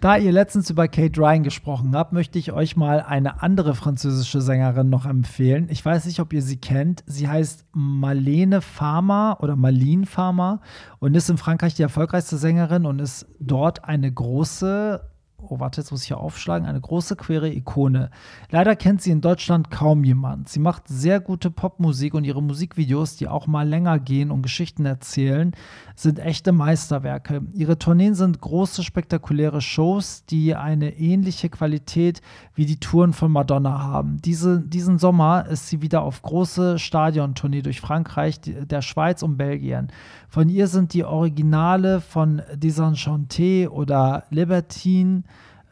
Speaker 2: Da ihr letztens über Kate Ryan gesprochen habt, möchte ich euch mal eine andere französische Sängerin noch empfehlen. Ich weiß nicht, ob ihr sie kennt. Sie heißt Marlene Farmer oder Marlene Farmer und ist in Frankreich die erfolgreichste Sängerin und ist dort eine große Oh, warte, jetzt muss ich hier aufschlagen. Eine große queere Ikone. Leider kennt sie in Deutschland kaum jemand. Sie macht sehr gute Popmusik und ihre Musikvideos, die auch mal länger gehen und Geschichten erzählen, sind echte Meisterwerke. Ihre Tourneen sind große, spektakuläre Shows, die eine ähnliche Qualität wie die Touren von Madonna haben. Diese, diesen Sommer ist sie wieder auf große Stadiontournee durch Frankreich, der Schweiz und Belgien. Von ihr sind die Originale von Desenchanté oder Libertine.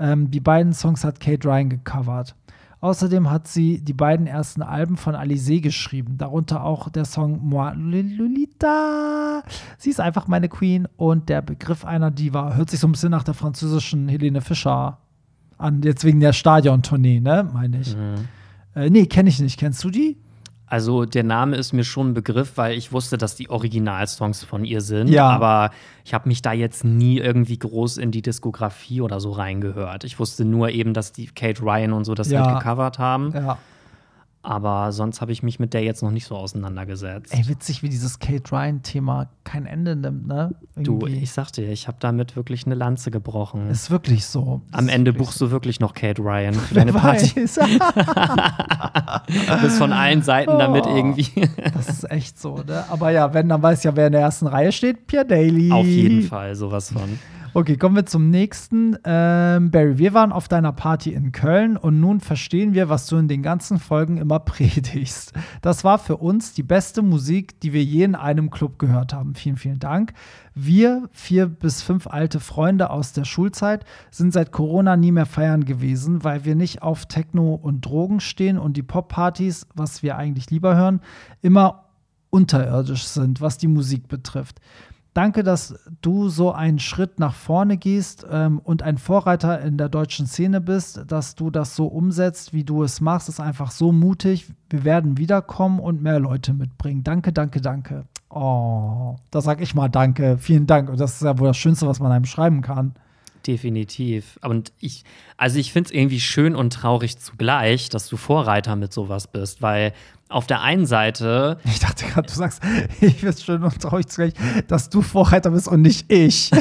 Speaker 2: Ähm, die beiden Songs hat Kate Ryan gecovert. Außerdem hat sie die beiden ersten Alben von Alizé geschrieben, darunter auch der Song Moi Lolita. Sie ist einfach meine Queen und der Begriff einer Diva hört sich so ein bisschen nach der französischen Helene Fischer an, jetzt wegen der Stadiontournee, ne, meine ich. Äh, nee, kenne ich nicht. Kennst du die?
Speaker 1: Also der Name ist mir schon ein Begriff, weil ich wusste, dass die Originalsongs von ihr sind.
Speaker 2: Ja.
Speaker 1: Aber ich habe mich da jetzt nie irgendwie groß in die Diskografie oder so reingehört. Ich wusste nur eben, dass die Kate Ryan und so das
Speaker 2: Ja.
Speaker 1: halt gecovert haben.
Speaker 2: Ja.
Speaker 1: Aber sonst habe ich mich mit der jetzt noch nicht so auseinandergesetzt.
Speaker 2: Ey, witzig, wie dieses Kate Ryan-Thema kein Ende nimmt, ne?
Speaker 1: du,
Speaker 2: Irgendwie.
Speaker 1: ich sag dir, ich habe damit wirklich eine Lanze gebrochen.
Speaker 2: ist wirklich so.
Speaker 1: Am Ende buchst du wirklich noch Kate Ryan für
Speaker 2: so. [laughs]
Speaker 1: deine Party. [laughs] Du bist von allen Seiten damit
Speaker 2: Oh.
Speaker 1: irgendwie.
Speaker 2: das ist echt so, ne? Aber ja, wenn, dann weiß ja, wer in der ersten Reihe steht. Pierre Daly.
Speaker 1: Auf jeden Fall, sowas von.
Speaker 2: Okay, kommen wir zum nächsten. Ähm, Barry, wir waren auf deiner Party in Köln und nun verstehen wir, was du in den ganzen Folgen immer [laughs] predigst. Das war für uns die beste Musik, die wir je in einem Club gehört haben. Vielen, vielen Dank. Wir, vier bis fünf alte Freunde aus der Schulzeit, sind seit Corona nie mehr feiern gewesen, weil wir nicht auf Techno und Drogen stehen und die Poppartys, was wir eigentlich lieber hören, immer unterirdisch sind, was die Musik betrifft. Danke, dass du so einen Schritt nach vorne gehst ähm, und ein Vorreiter in der deutschen Szene bist, dass du das so umsetzt, wie du es machst, ist einfach so mutig. Wir werden wiederkommen und mehr Leute mitbringen. Danke, danke, danke. Oh, da sag ich mal Danke. Vielen Dank. Und das ist ja wohl das Schönste, was man einem schreiben kann.
Speaker 1: Definitiv. Und ich, also ich finde es irgendwie schön und traurig zugleich, dass du Vorreiter mit sowas bist, weil auf der einen Seite, [laughs]
Speaker 2: Ich dachte gerade, du sagst, [laughs] ich finde es schön und traurig zugleich, dass du Vorreiter bist und nicht ich. [laughs]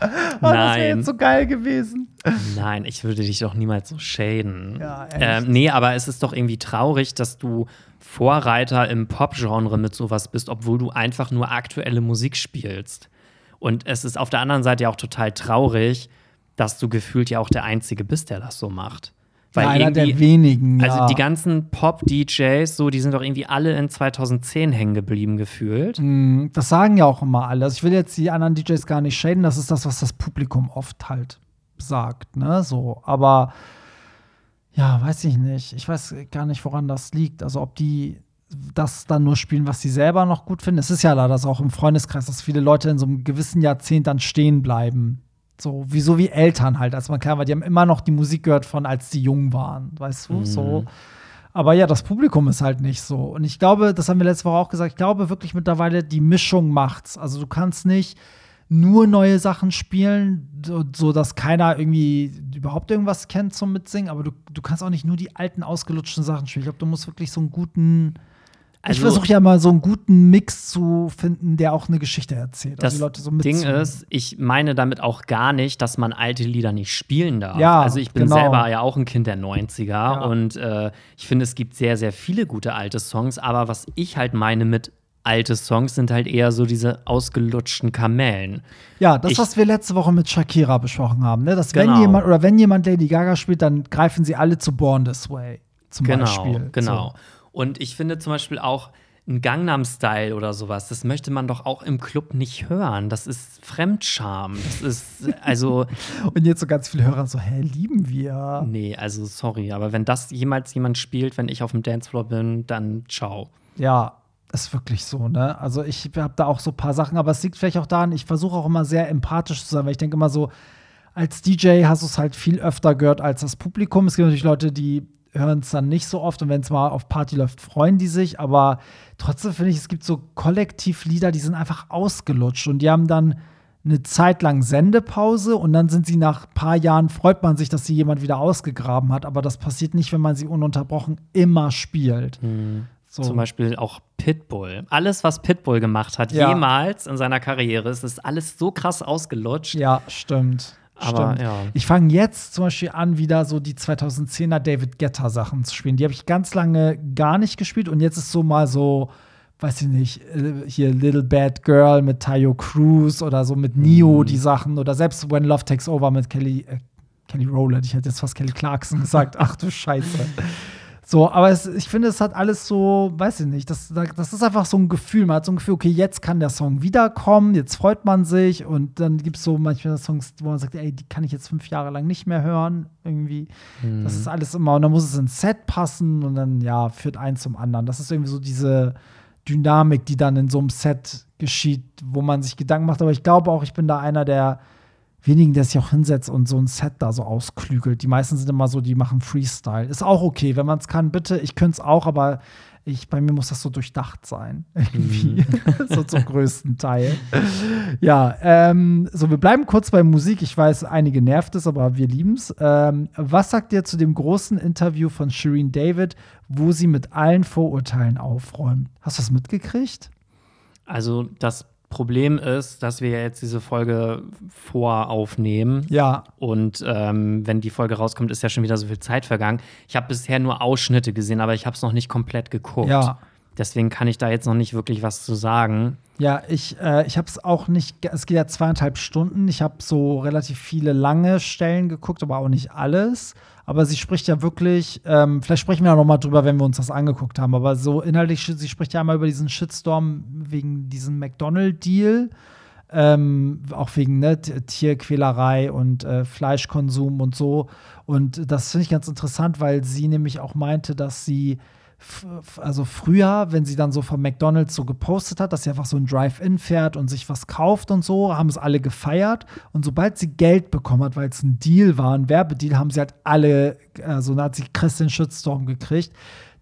Speaker 2: Das wäre
Speaker 1: nein,
Speaker 2: jetzt so geil gewesen.
Speaker 1: nein, ich würde dich doch niemals so schäden.
Speaker 2: Ja, echt.
Speaker 1: ähm, nee, aber es ist doch irgendwie traurig, dass du Vorreiter im Pop-Genre mit sowas bist, obwohl du einfach nur aktuelle Musik spielst. Und es ist auf der anderen Seite ja auch total traurig, dass du gefühlt ja auch der Einzige bist, der das so macht. Weil
Speaker 2: Ja, einer der wenigen.
Speaker 1: Also
Speaker 2: ja.
Speaker 1: die ganzen Pop-DJs, so, die sind doch irgendwie alle in 2010 hängen geblieben gefühlt.
Speaker 2: Mm, Das sagen ja auch immer alle. Also ich will jetzt die anderen DJs gar nicht schäden, das ist das, was das Publikum oft halt sagt, ne? So, aber ja, weiß ich nicht. Ich weiß gar nicht, woran das liegt. Also ob die das dann nur spielen, was sie selber noch gut finden. Es ist ja leider so auch im Freundeskreis, dass viele Leute in so einem gewissen Jahrzehnt dann stehen bleiben. So, wie so wie Eltern halt, als man klein war. Die haben immer noch die Musik gehört von, als die jung waren. Weißt du, so. Aber ja, das Publikum ist halt nicht so. Und ich glaube, das haben wir letzte Woche auch gesagt, ich glaube wirklich mittlerweile, die Mischung macht's. Also du kannst nicht nur neue Sachen spielen, so, so dass keiner irgendwie überhaupt irgendwas kennt zum Mitsingen, aber du, du kannst auch nicht nur die alten, ausgelutschten Sachen spielen. Ich glaube, du musst wirklich so einen guten. Ich
Speaker 1: Also-
Speaker 2: versuche ja mal so einen guten Mix zu finden, der auch eine Geschichte erzählt.
Speaker 1: Das
Speaker 2: die Leute so
Speaker 1: Ding ist, ich meine damit auch gar nicht, dass man alte Lieder nicht spielen darf.
Speaker 2: Ja,
Speaker 1: also ich bin
Speaker 2: genau.
Speaker 1: selber ja auch ein Kind der 90er
Speaker 2: Ja.
Speaker 1: und äh, ich finde, es gibt sehr, sehr viele gute alte Songs, aber was ich halt meine mit alte Songs sind halt eher so diese ausgelutschten Kamellen.
Speaker 2: Ja, das,
Speaker 1: Ich-
Speaker 2: was wir letzte Woche mit Shakira besprochen haben, ne? dass wenn
Speaker 1: Genau.
Speaker 2: jemand oder wenn jemand Lady Gaga spielt, dann greifen sie alle zu Born This Way. zum
Speaker 1: genau,
Speaker 2: Beispiel.
Speaker 1: Genau.
Speaker 2: So.
Speaker 1: Und ich finde zum Beispiel auch ein Gangnam-Style oder sowas, das möchte man doch auch im Club nicht hören. Das ist Fremdscham. Das ist, [laughs] also.
Speaker 2: Und jetzt so ganz viele Hörer so, hä, lieben wir.
Speaker 1: nee, also sorry, aber wenn das jemals jemand spielt, wenn ich auf dem Dancefloor bin, dann ciao.
Speaker 2: Ja, ist wirklich so, ne? Also ich habe da auch so ein paar Sachen, aber es liegt vielleicht auch daran, ich versuche auch immer sehr empathisch zu sein, weil ich denke immer so, als DJ hast du es halt viel öfter gehört als das Publikum. Es gibt natürlich Leute, die hören es dann nicht so oft und wenn es mal auf Party läuft, freuen die sich, aber trotzdem finde ich, es gibt so Kollektivlieder, die sind einfach ausgelutscht und die haben dann eine Zeit lang Sendepause und dann sind sie nach ein paar Jahren, freut man sich, dass sie jemand wieder ausgegraben hat, aber das passiert nicht, wenn man sie ununterbrochen immer spielt. So.
Speaker 1: Zum Beispiel auch Pitbull. Alles, was Pitbull gemacht hat,
Speaker 2: Ja.
Speaker 1: jemals in seiner Karriere, es ist alles so krass ausgelutscht.
Speaker 2: Ja, stimmt.
Speaker 1: Aber,
Speaker 2: stimmt.
Speaker 1: ja.
Speaker 2: Ich fange jetzt zum Beispiel an, wieder so die 2010er David Guetta Sachen zu spielen. Die habe ich ganz lange gar nicht gespielt und jetzt ist so mal so, weiß ich nicht, äh, hier Little Bad Girl mit Tayo Cruz oder so mit Neo die Sachen oder selbst When Love Takes Over mit Kelly, äh, Kelly Rowland. Ich hätte jetzt fast Kelly Clarkson [laughs] gesagt. Ach du Scheiße. So, aber es, ich finde, es hat alles so, weiß ich nicht, das, das ist einfach so ein Gefühl. Man hat so ein Gefühl, okay, jetzt kann der Song wiederkommen, jetzt freut man sich und dann gibt es so manchmal Songs, wo man sagt, ey, die kann ich jetzt fünf Jahre lang nicht mehr hören, irgendwie. Das ist alles immer, und dann muss es ins Set passen und dann, ja, führt eins zum anderen. Das ist irgendwie so diese Dynamik, die dann in so einem Set geschieht, wo man sich Gedanken macht. Aber ich glaube auch, ich bin da einer der wenigen, der sich auch hinsetzt und so ein Set da so ausklügelt. Die meisten sind immer so, die machen Freestyle. Ist auch okay, wenn man es kann, bitte. Ich könnte es auch, aber ich, bei mir muss das so durchdacht sein. [laughs] Irgendwie. [laughs] so zum größten Teil. Ja, ähm, so, wir bleiben kurz bei Musik. Ich weiß, einige nervt es, aber wir lieben es. Ähm, was sagt ihr zu dem großen Interview von Shireen David, wo sie mit allen Vorurteilen aufräumt? Hast du das mitgekriegt?
Speaker 1: Also das Problem ist, dass wir ja jetzt diese Folge voraufnehmen.
Speaker 2: Ja.
Speaker 1: Und ähm, wenn die Folge rauskommt, ist ja schon wieder so viel Zeit vergangen. Ich habe bisher nur Ausschnitte gesehen, aber ich habe es noch nicht komplett geguckt.
Speaker 2: Ja.
Speaker 1: Deswegen kann ich da jetzt noch nicht wirklich was zu sagen.
Speaker 2: Ja, ich, äh, ich habe es auch nicht, es geht ja zweieinhalb Stunden. Ich habe so relativ viele lange Stellen geguckt, aber auch nicht alles. Aber sie spricht ja wirklich, ähm, vielleicht sprechen wir ja noch mal drüber, wenn wir uns das angeguckt haben, aber so inhaltlich, sie spricht ja einmal über diesen Shitstorm wegen diesem McDonald-Deal. Ähm, auch wegen ne, Tierquälerei und äh, Fleischkonsum und so. Und das finde ich ganz interessant, weil sie nämlich auch meinte, dass sie also früher, wenn sie dann so von McDonalds so gepostet hat, dass sie einfach so ein Drive-In fährt und sich was kauft und so, haben es alle gefeiert. Und sobald sie Geld bekommen hat, weil es ein Deal war, ein Werbedeal, haben sie halt alle, also da hat sie Chris den Shitstorm gekriegt.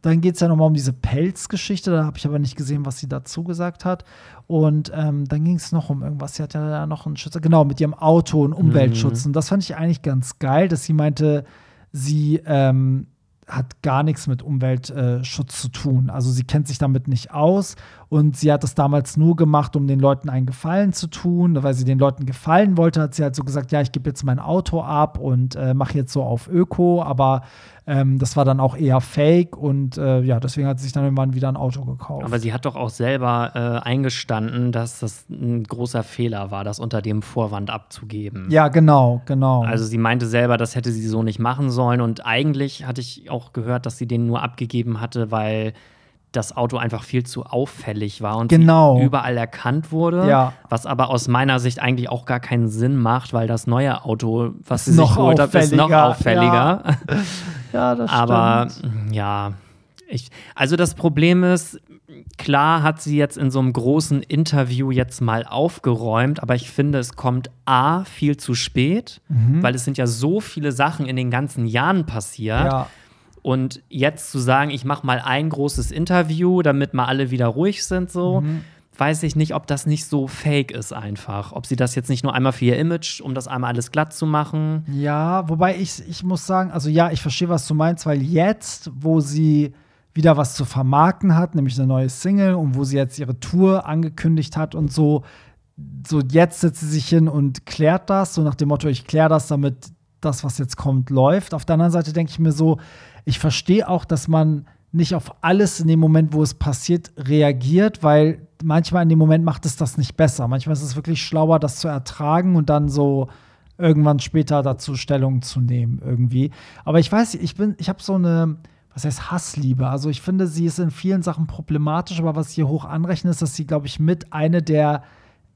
Speaker 2: Dann geht es ja nochmal um diese Pelzgeschichte, da habe ich aber nicht gesehen, was sie dazu gesagt hat. Und ähm, dann ging es noch um irgendwas. Sie hat ja da noch einen Schutz, genau, mit ihrem Auto und Umweltschutz. Und das fand ich eigentlich ganz geil, dass sie meinte, sie ähm, hat gar nichts mit Umweltschutz zu tun. Also sie kennt sich damit nicht aus und sie hat das damals nur gemacht, um den Leuten einen Gefallen zu tun, weil sie den Leuten gefallen wollte, hat sie halt so gesagt, ja, ich gebe jetzt mein Auto ab und äh, mache jetzt so auf Öko, aber ähm, das war dann auch eher Fake und äh, ja, deswegen hat sie sich dann irgendwann wieder ein Auto gekauft.
Speaker 1: Aber sie hat doch auch selber äh, eingestanden, dass das ein großer Fehler war, das unter dem Vorwand abzugeben.
Speaker 2: ja, genau, genau.
Speaker 1: Also sie meinte selber, das hätte sie so nicht machen sollen. Und eigentlich hatte ich auch gehört, dass sie den nur abgegeben hatte, weil das Auto einfach viel zu auffällig war und
Speaker 2: Genau.
Speaker 1: sie überall erkannt wurde.
Speaker 2: Ja.
Speaker 1: Was aber aus meiner Sicht eigentlich auch gar keinen Sinn macht, weil das neue Auto, was sie
Speaker 2: Ist noch
Speaker 1: sich geholt hat, ist noch
Speaker 2: auffälliger.
Speaker 1: auffälliger. [laughs]
Speaker 2: ja, das
Speaker 1: Aber
Speaker 2: stimmt.
Speaker 1: ja, ich, also das Problem ist, klar hat sie jetzt in so einem großen Interview jetzt mal aufgeräumt, aber ich finde, es kommt A, viel zu spät,
Speaker 2: Mhm.
Speaker 1: weil es sind ja so viele Sachen in den ganzen Jahren passiert.
Speaker 2: Ja.
Speaker 1: Und jetzt zu sagen, ich mache mal ein großes Interview, damit mal alle wieder ruhig sind, so,
Speaker 2: Mhm.
Speaker 1: Weiß ich nicht, ob das nicht so fake ist einfach. Ob sie das jetzt nicht nur einmal für ihr Image, um das einmal alles glatt zu machen.
Speaker 2: Ja, wobei ich, ich muss sagen, also ja, ich verstehe, was du meinst, weil jetzt, wo sie wieder was zu vermarkten hat, nämlich eine neue Single und wo sie jetzt ihre Tour angekündigt hat und so, so jetzt setzt sie sich hin und klärt das, so nach dem Motto, ich kläre das, damit das, was jetzt kommt, läuft. Auf der anderen Seite denke ich mir so, ich verstehe auch, dass man nicht auf alles in dem Moment, wo es passiert, reagiert, weil manchmal in dem Moment macht es das nicht besser. Manchmal ist es wirklich schlauer, das zu ertragen und dann so irgendwann später dazu Stellung zu nehmen irgendwie. Aber ich weiß, ich bin, ich habe so eine, was heißt Hassliebe? Also ich finde, sie ist in vielen Sachen problematisch, aber was ich hier hoch anrechne, ist, dass sie, glaube ich, mit eine der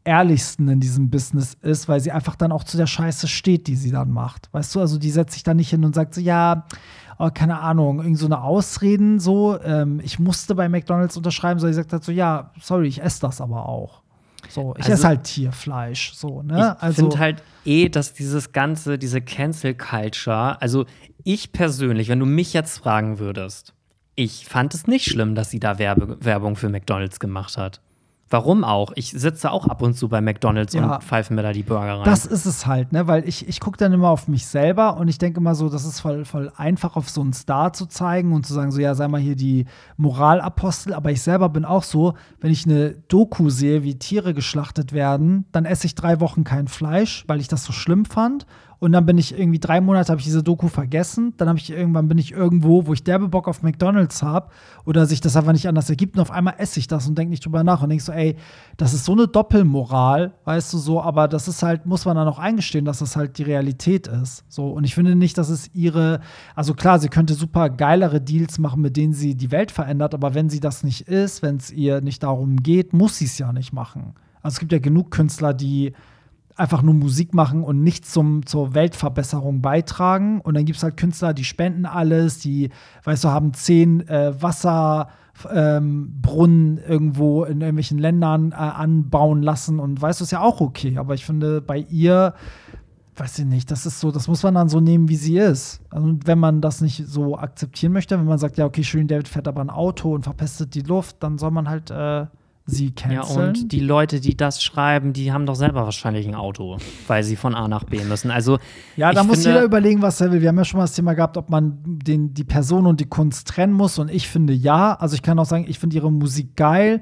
Speaker 2: ehrlichsten in diesem Business ist, weil sie einfach dann auch zu der Scheiße steht, die sie dann macht. Weißt du, also die setzt sich dann nicht hin und sagt so, ja, oh, keine Ahnung, irgend so eine Ausreden so, ähm, ich musste bei McDonalds unterschreiben, sondern sie sagt halt so, ja, sorry, ich esse das aber auch. So, ich
Speaker 1: Also-
Speaker 2: esse halt Tierfleisch, so, ne?
Speaker 1: Ich finde halt eh, dass dieses ganze, diese Cancel Culture, also ich persönlich, wenn du mich jetzt fragen würdest, ich fand es nicht schlimm, dass sie da Werbe, Werbung für McDonalds gemacht hat. Warum auch? Ich sitze auch ab und zu bei McDonalds
Speaker 2: Ja.
Speaker 1: und pfeife mir da die Burger rein.
Speaker 2: Das ist es halt, ne? Weil ich, ich gucke dann immer auf mich selber und ich denke immer so, das ist voll, voll einfach, auf so einen Star zu zeigen und zu sagen, so, ja, sei mal hier die Moralapostel. Aber ich selber bin auch so, wenn ich eine Doku sehe, wie Tiere geschlachtet werden, dann esse ich drei Wochen kein Fleisch, weil ich das so schlimm fand. Und dann bin ich irgendwie drei Monate habe ich diese Doku vergessen. Dann habe ich irgendwann bin ich irgendwo, wo ich derbe Bock auf McDonalds habe oder sich das einfach nicht anders ergibt. Und auf einmal esse ich das und denke nicht drüber nach und denke so, ey, das ist so eine Doppelmoral, weißt du so. Aber das ist halt, muss man dann auch eingestehen, dass das halt die Realität ist. So und ich finde nicht, dass es ihre, also klar, sie könnte super geilere Deals machen, mit denen sie die Welt verändert. Aber wenn sie das nicht ist, wenn es ihr nicht darum geht, muss sie es ja nicht machen. Also es gibt ja genug Künstler, die einfach nur Musik machen und nichts zum, zur Weltverbesserung beitragen. Und dann gibt es halt Künstler, die spenden alles, die, weißt du, haben zehn äh, Wasserbrunnen irgendwo in irgendwelchen Ländern äh, anbauen lassen. Und weißt du, ist ja auch okay. Aber ich finde, bei ihr, weiß ich nicht, das ist so, das muss man dann so nehmen, wie sie ist. Also, wenn man das nicht so akzeptieren möchte, wenn man sagt, ja, okay, schön, David fährt aber ein Auto und verpestet die Luft, dann soll man halt äh, sie
Speaker 1: ja,
Speaker 2: canceln.
Speaker 1: und die Leute, die das schreiben, die haben doch selber wahrscheinlich ein Auto, weil sie von A nach B müssen. Also
Speaker 2: Ja, da muss
Speaker 1: finde-
Speaker 2: jeder überlegen, was er will. Wir haben ja schon mal das Thema gehabt, ob man den, die Person und die Kunst trennen muss. Und ich finde ja. Also ich kann auch sagen, ich finde ihre Musik geil.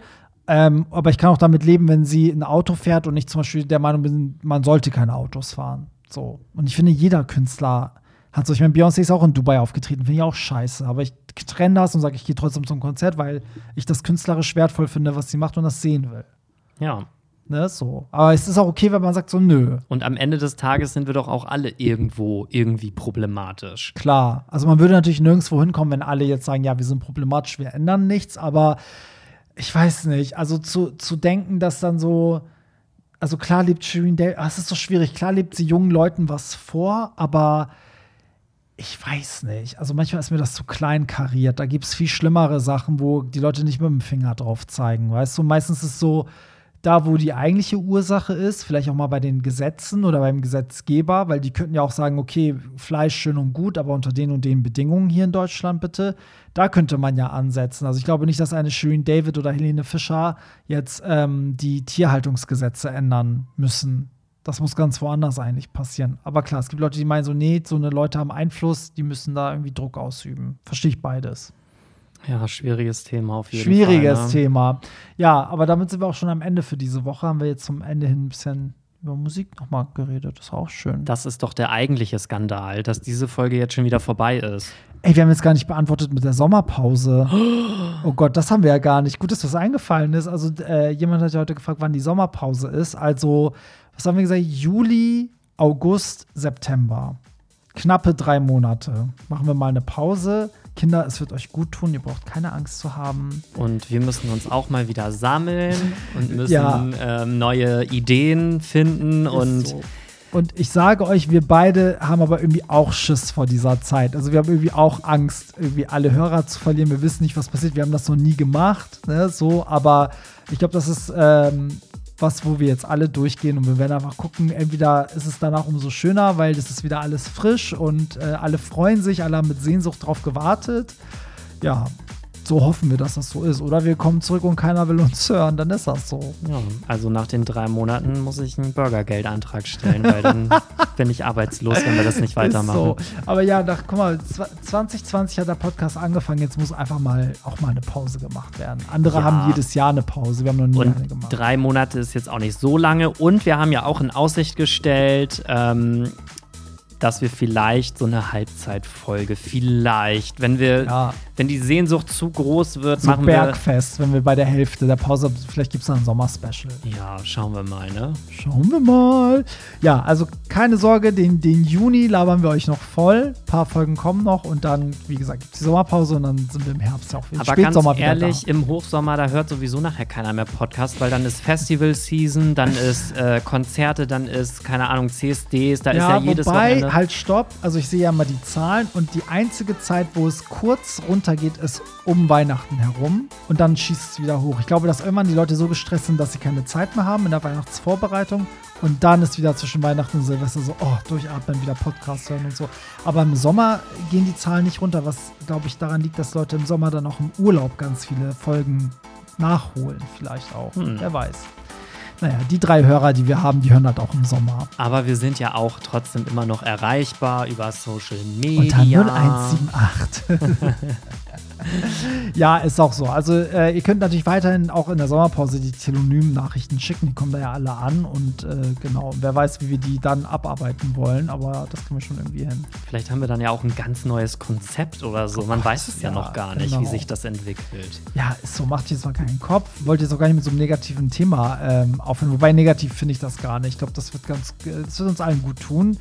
Speaker 2: Ähm, aber ich kann auch damit leben, wenn sie ein Auto fährt und ich zum Beispiel der Meinung bin, man sollte keine Autos fahren. So. Und ich finde, jeder Künstler hat so. Ich meine, Beyoncé ist auch in Dubai aufgetreten, finde ich auch scheiße. Aber ich trenne das und sage, ich gehe trotzdem zum Konzert, weil ich das künstlerisch wertvoll finde, was sie macht und das sehen will.
Speaker 1: ja.
Speaker 2: Ne, so. Aber es ist auch okay, wenn man sagt, so, nö.
Speaker 1: Und am Ende des Tages sind wir doch auch alle irgendwo irgendwie problematisch.
Speaker 2: Klar, also man würde natürlich nirgendwo hinkommen, wenn alle jetzt sagen, ja, wir sind problematisch, wir ändern nichts, aber ich weiß nicht, also zu, zu denken, dass dann so, also klar lebt Shirin David, ah, es ist so schwierig, klar lebt sie jungen Leuten was vor, aber ich weiß nicht, also manchmal ist mir das zu klein kariert, da gibt es viel schlimmere Sachen, wo die Leute nicht mit dem Finger drauf zeigen, weißt du, meistens ist es so, da, wo die eigentliche Ursache ist, vielleicht auch mal bei den Gesetzen oder beim Gesetzgeber, weil die könnten ja auch sagen, okay, Fleisch schön und gut, aber unter den und den Bedingungen hier in Deutschland bitte. Da könnte man ja ansetzen. Also ich glaube nicht, dass eine Shirin David oder Helene Fischer jetzt ähm, die Tierhaltungsgesetze ändern müssen. Das muss ganz woanders eigentlich passieren. Aber klar, es gibt Leute, die meinen so, nee, so eine Leute haben Einfluss, die müssen da irgendwie Druck ausüben. Verstehe ich beides.
Speaker 1: Ja, schwieriges Thema auf jeden
Speaker 2: Schwieriges
Speaker 1: Fall. ne?
Speaker 2: Thema. Ja, aber damit sind wir auch schon am Ende für diese Woche. Haben wir jetzt zum Ende hin ein bisschen über Musik nochmal geredet. Das ist auch schön.
Speaker 1: Das ist doch der eigentliche Skandal, dass diese Folge jetzt schon wieder vorbei ist.
Speaker 2: Ey, wir haben jetzt gar nicht beantwortet mit der Sommerpause. [gasps] Oh Gott, das haben wir ja gar nicht. Gut, dass das eingefallen ist. Also, äh, jemand hat ja heute gefragt, wann die Sommerpause ist. Also, was haben wir gesagt? Juli, August, September. Knappe drei Monate. Machen wir mal eine Pause. Kinder, es wird euch gut tun. Ihr braucht keine Angst zu haben.
Speaker 1: Und wir müssen uns auch mal wieder sammeln und müssen
Speaker 2: Ja.
Speaker 1: ähm, neue Ideen finden und
Speaker 2: Ist so. Und ich sage euch, wir beide haben aber irgendwie auch Schiss vor dieser Zeit. Also wir haben irgendwie auch Angst, irgendwie alle Hörer zu verlieren. Wir wissen nicht, was passiert. Wir haben das noch nie gemacht, ne? so. Aber ich glaube, das ist ähm, was, wo wir jetzt alle durchgehen und wir werden einfach gucken. Entweder ist es danach umso schöner, weil das ist wieder alles frisch und äh, alle freuen sich, alle haben mit Sehnsucht drauf gewartet. Ja, so hoffen wir, dass das so ist. Oder wir kommen zurück und keiner will uns hören, dann ist das so.
Speaker 1: ja, also nach den drei Monaten muss ich einen Bürgergeldantrag stellen, weil dann [laughs] bin ich arbeitslos, wenn wir das nicht weitermachen.
Speaker 2: So. Aber ja, nach, guck mal, zwa- 2020 hat der Podcast angefangen. Jetzt muss einfach mal auch mal eine Pause gemacht werden. Andere
Speaker 1: Ja.
Speaker 2: haben jedes Jahr eine Pause. Wir haben noch nie eine
Speaker 1: Und
Speaker 2: gemacht.
Speaker 1: drei Monate ist jetzt auch nicht so lange. Und wir haben ja auch in Aussicht gestellt, ähm, dass wir vielleicht so eine Halbzeitfolge, vielleicht, wenn wir,
Speaker 2: Ja.
Speaker 1: wenn die Sehnsucht zu groß wird,
Speaker 2: So
Speaker 1: machen
Speaker 2: Bergfest, wenn wir bei der Hälfte der Pause, vielleicht gibt es dann ein Sommerspecial.
Speaker 1: wir. Ja, schauen wir mal, ne?
Speaker 2: Schauen wir mal. Ja, also keine Sorge, den, den Juni labern wir euch noch voll. Ein paar Folgen kommen noch und dann, wie gesagt, gibt es die Sommerpause und dann sind wir im Herbst auch wieder.
Speaker 1: Aber ganz
Speaker 2: Spätsommer wieder
Speaker 1: ehrlich, im Hochsommer, da hört sowieso nachher keiner mehr Podcast, weil dann ist Festival-Season, dann ist äh, Konzerte, dann ist, keine Ahnung, CSDs, da ist ja jedes
Speaker 2: wobei,
Speaker 1: Wochenende.
Speaker 2: Halt stopp. Also ich sehe ja mal die Zahlen und die einzige Zeit, wo es kurz runtergeht, ist um Weihnachten herum und dann schießt es wieder hoch. Ich glaube, dass irgendwann die Leute so gestresst sind, dass sie keine Zeit mehr haben in der Weihnachtsvorbereitung und dann ist wieder zwischen Weihnachten und Silvester so, oh, durchatmen, wieder Podcast hören und so. Aber im Sommer gehen die Zahlen nicht runter, was, glaube ich, daran liegt, dass Leute im Sommer dann auch im Urlaub ganz viele Folgen nachholen, vielleicht auch.
Speaker 1: Hm.
Speaker 2: Wer weiß. Naja, die drei Hörer, die wir haben, die hören halt auch im Sommer.
Speaker 1: Aber wir sind ja auch trotzdem immer noch erreichbar über Social
Speaker 2: Unter
Speaker 1: Media.
Speaker 2: 0178. [laughs] [laughs] ja, ist auch so. Also äh, ihr könnt natürlich weiterhin auch in der Sommerpause die Telonym-Nachrichten schicken. Die kommen da ja alle an. Und äh, genau, wer weiß, wie wir die dann abarbeiten wollen. Aber das kriegen wir schon irgendwie hin.
Speaker 1: Vielleicht haben wir dann ja auch ein ganz neues Konzept oder so. Man weiß es ja,
Speaker 2: ja,
Speaker 1: noch gar nicht,
Speaker 2: genau.
Speaker 1: wie sich das entwickelt.
Speaker 2: Ja, ist so, macht jetzt mal keinen Kopf. Wollte jetzt auch gar nicht mit so einem negativen Thema ähm, aufhören. Wobei negativ finde ich das gar nicht. Ich glaube, das wird ganz, das wird uns allen gut tun.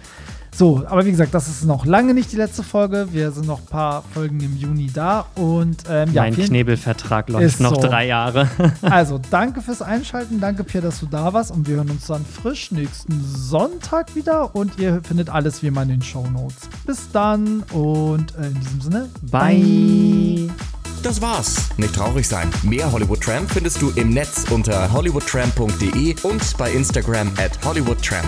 Speaker 2: So, aber wie gesagt, das ist noch lange nicht die letzte Folge. Wir sind noch ein paar Folgen im Juni da. Und ähm, ja,
Speaker 1: mein Knebelvertrag läuft
Speaker 2: Ist
Speaker 1: noch
Speaker 2: so.
Speaker 1: drei Jahre. [laughs]
Speaker 2: Also, danke fürs Einschalten. Danke, Pierre, dass du da warst. Und wir hören uns dann frisch nächsten Sonntag wieder. Und ihr findet alles wie immer in den Show Notes. Bis dann und äh, in diesem Sinne,
Speaker 1: Bye.
Speaker 3: Das war's. Nicht traurig sein. Mehr Hollywood Tramp findest du im Netz unter hollywoodtramp.de und bei Instagram at hollywoodtramp.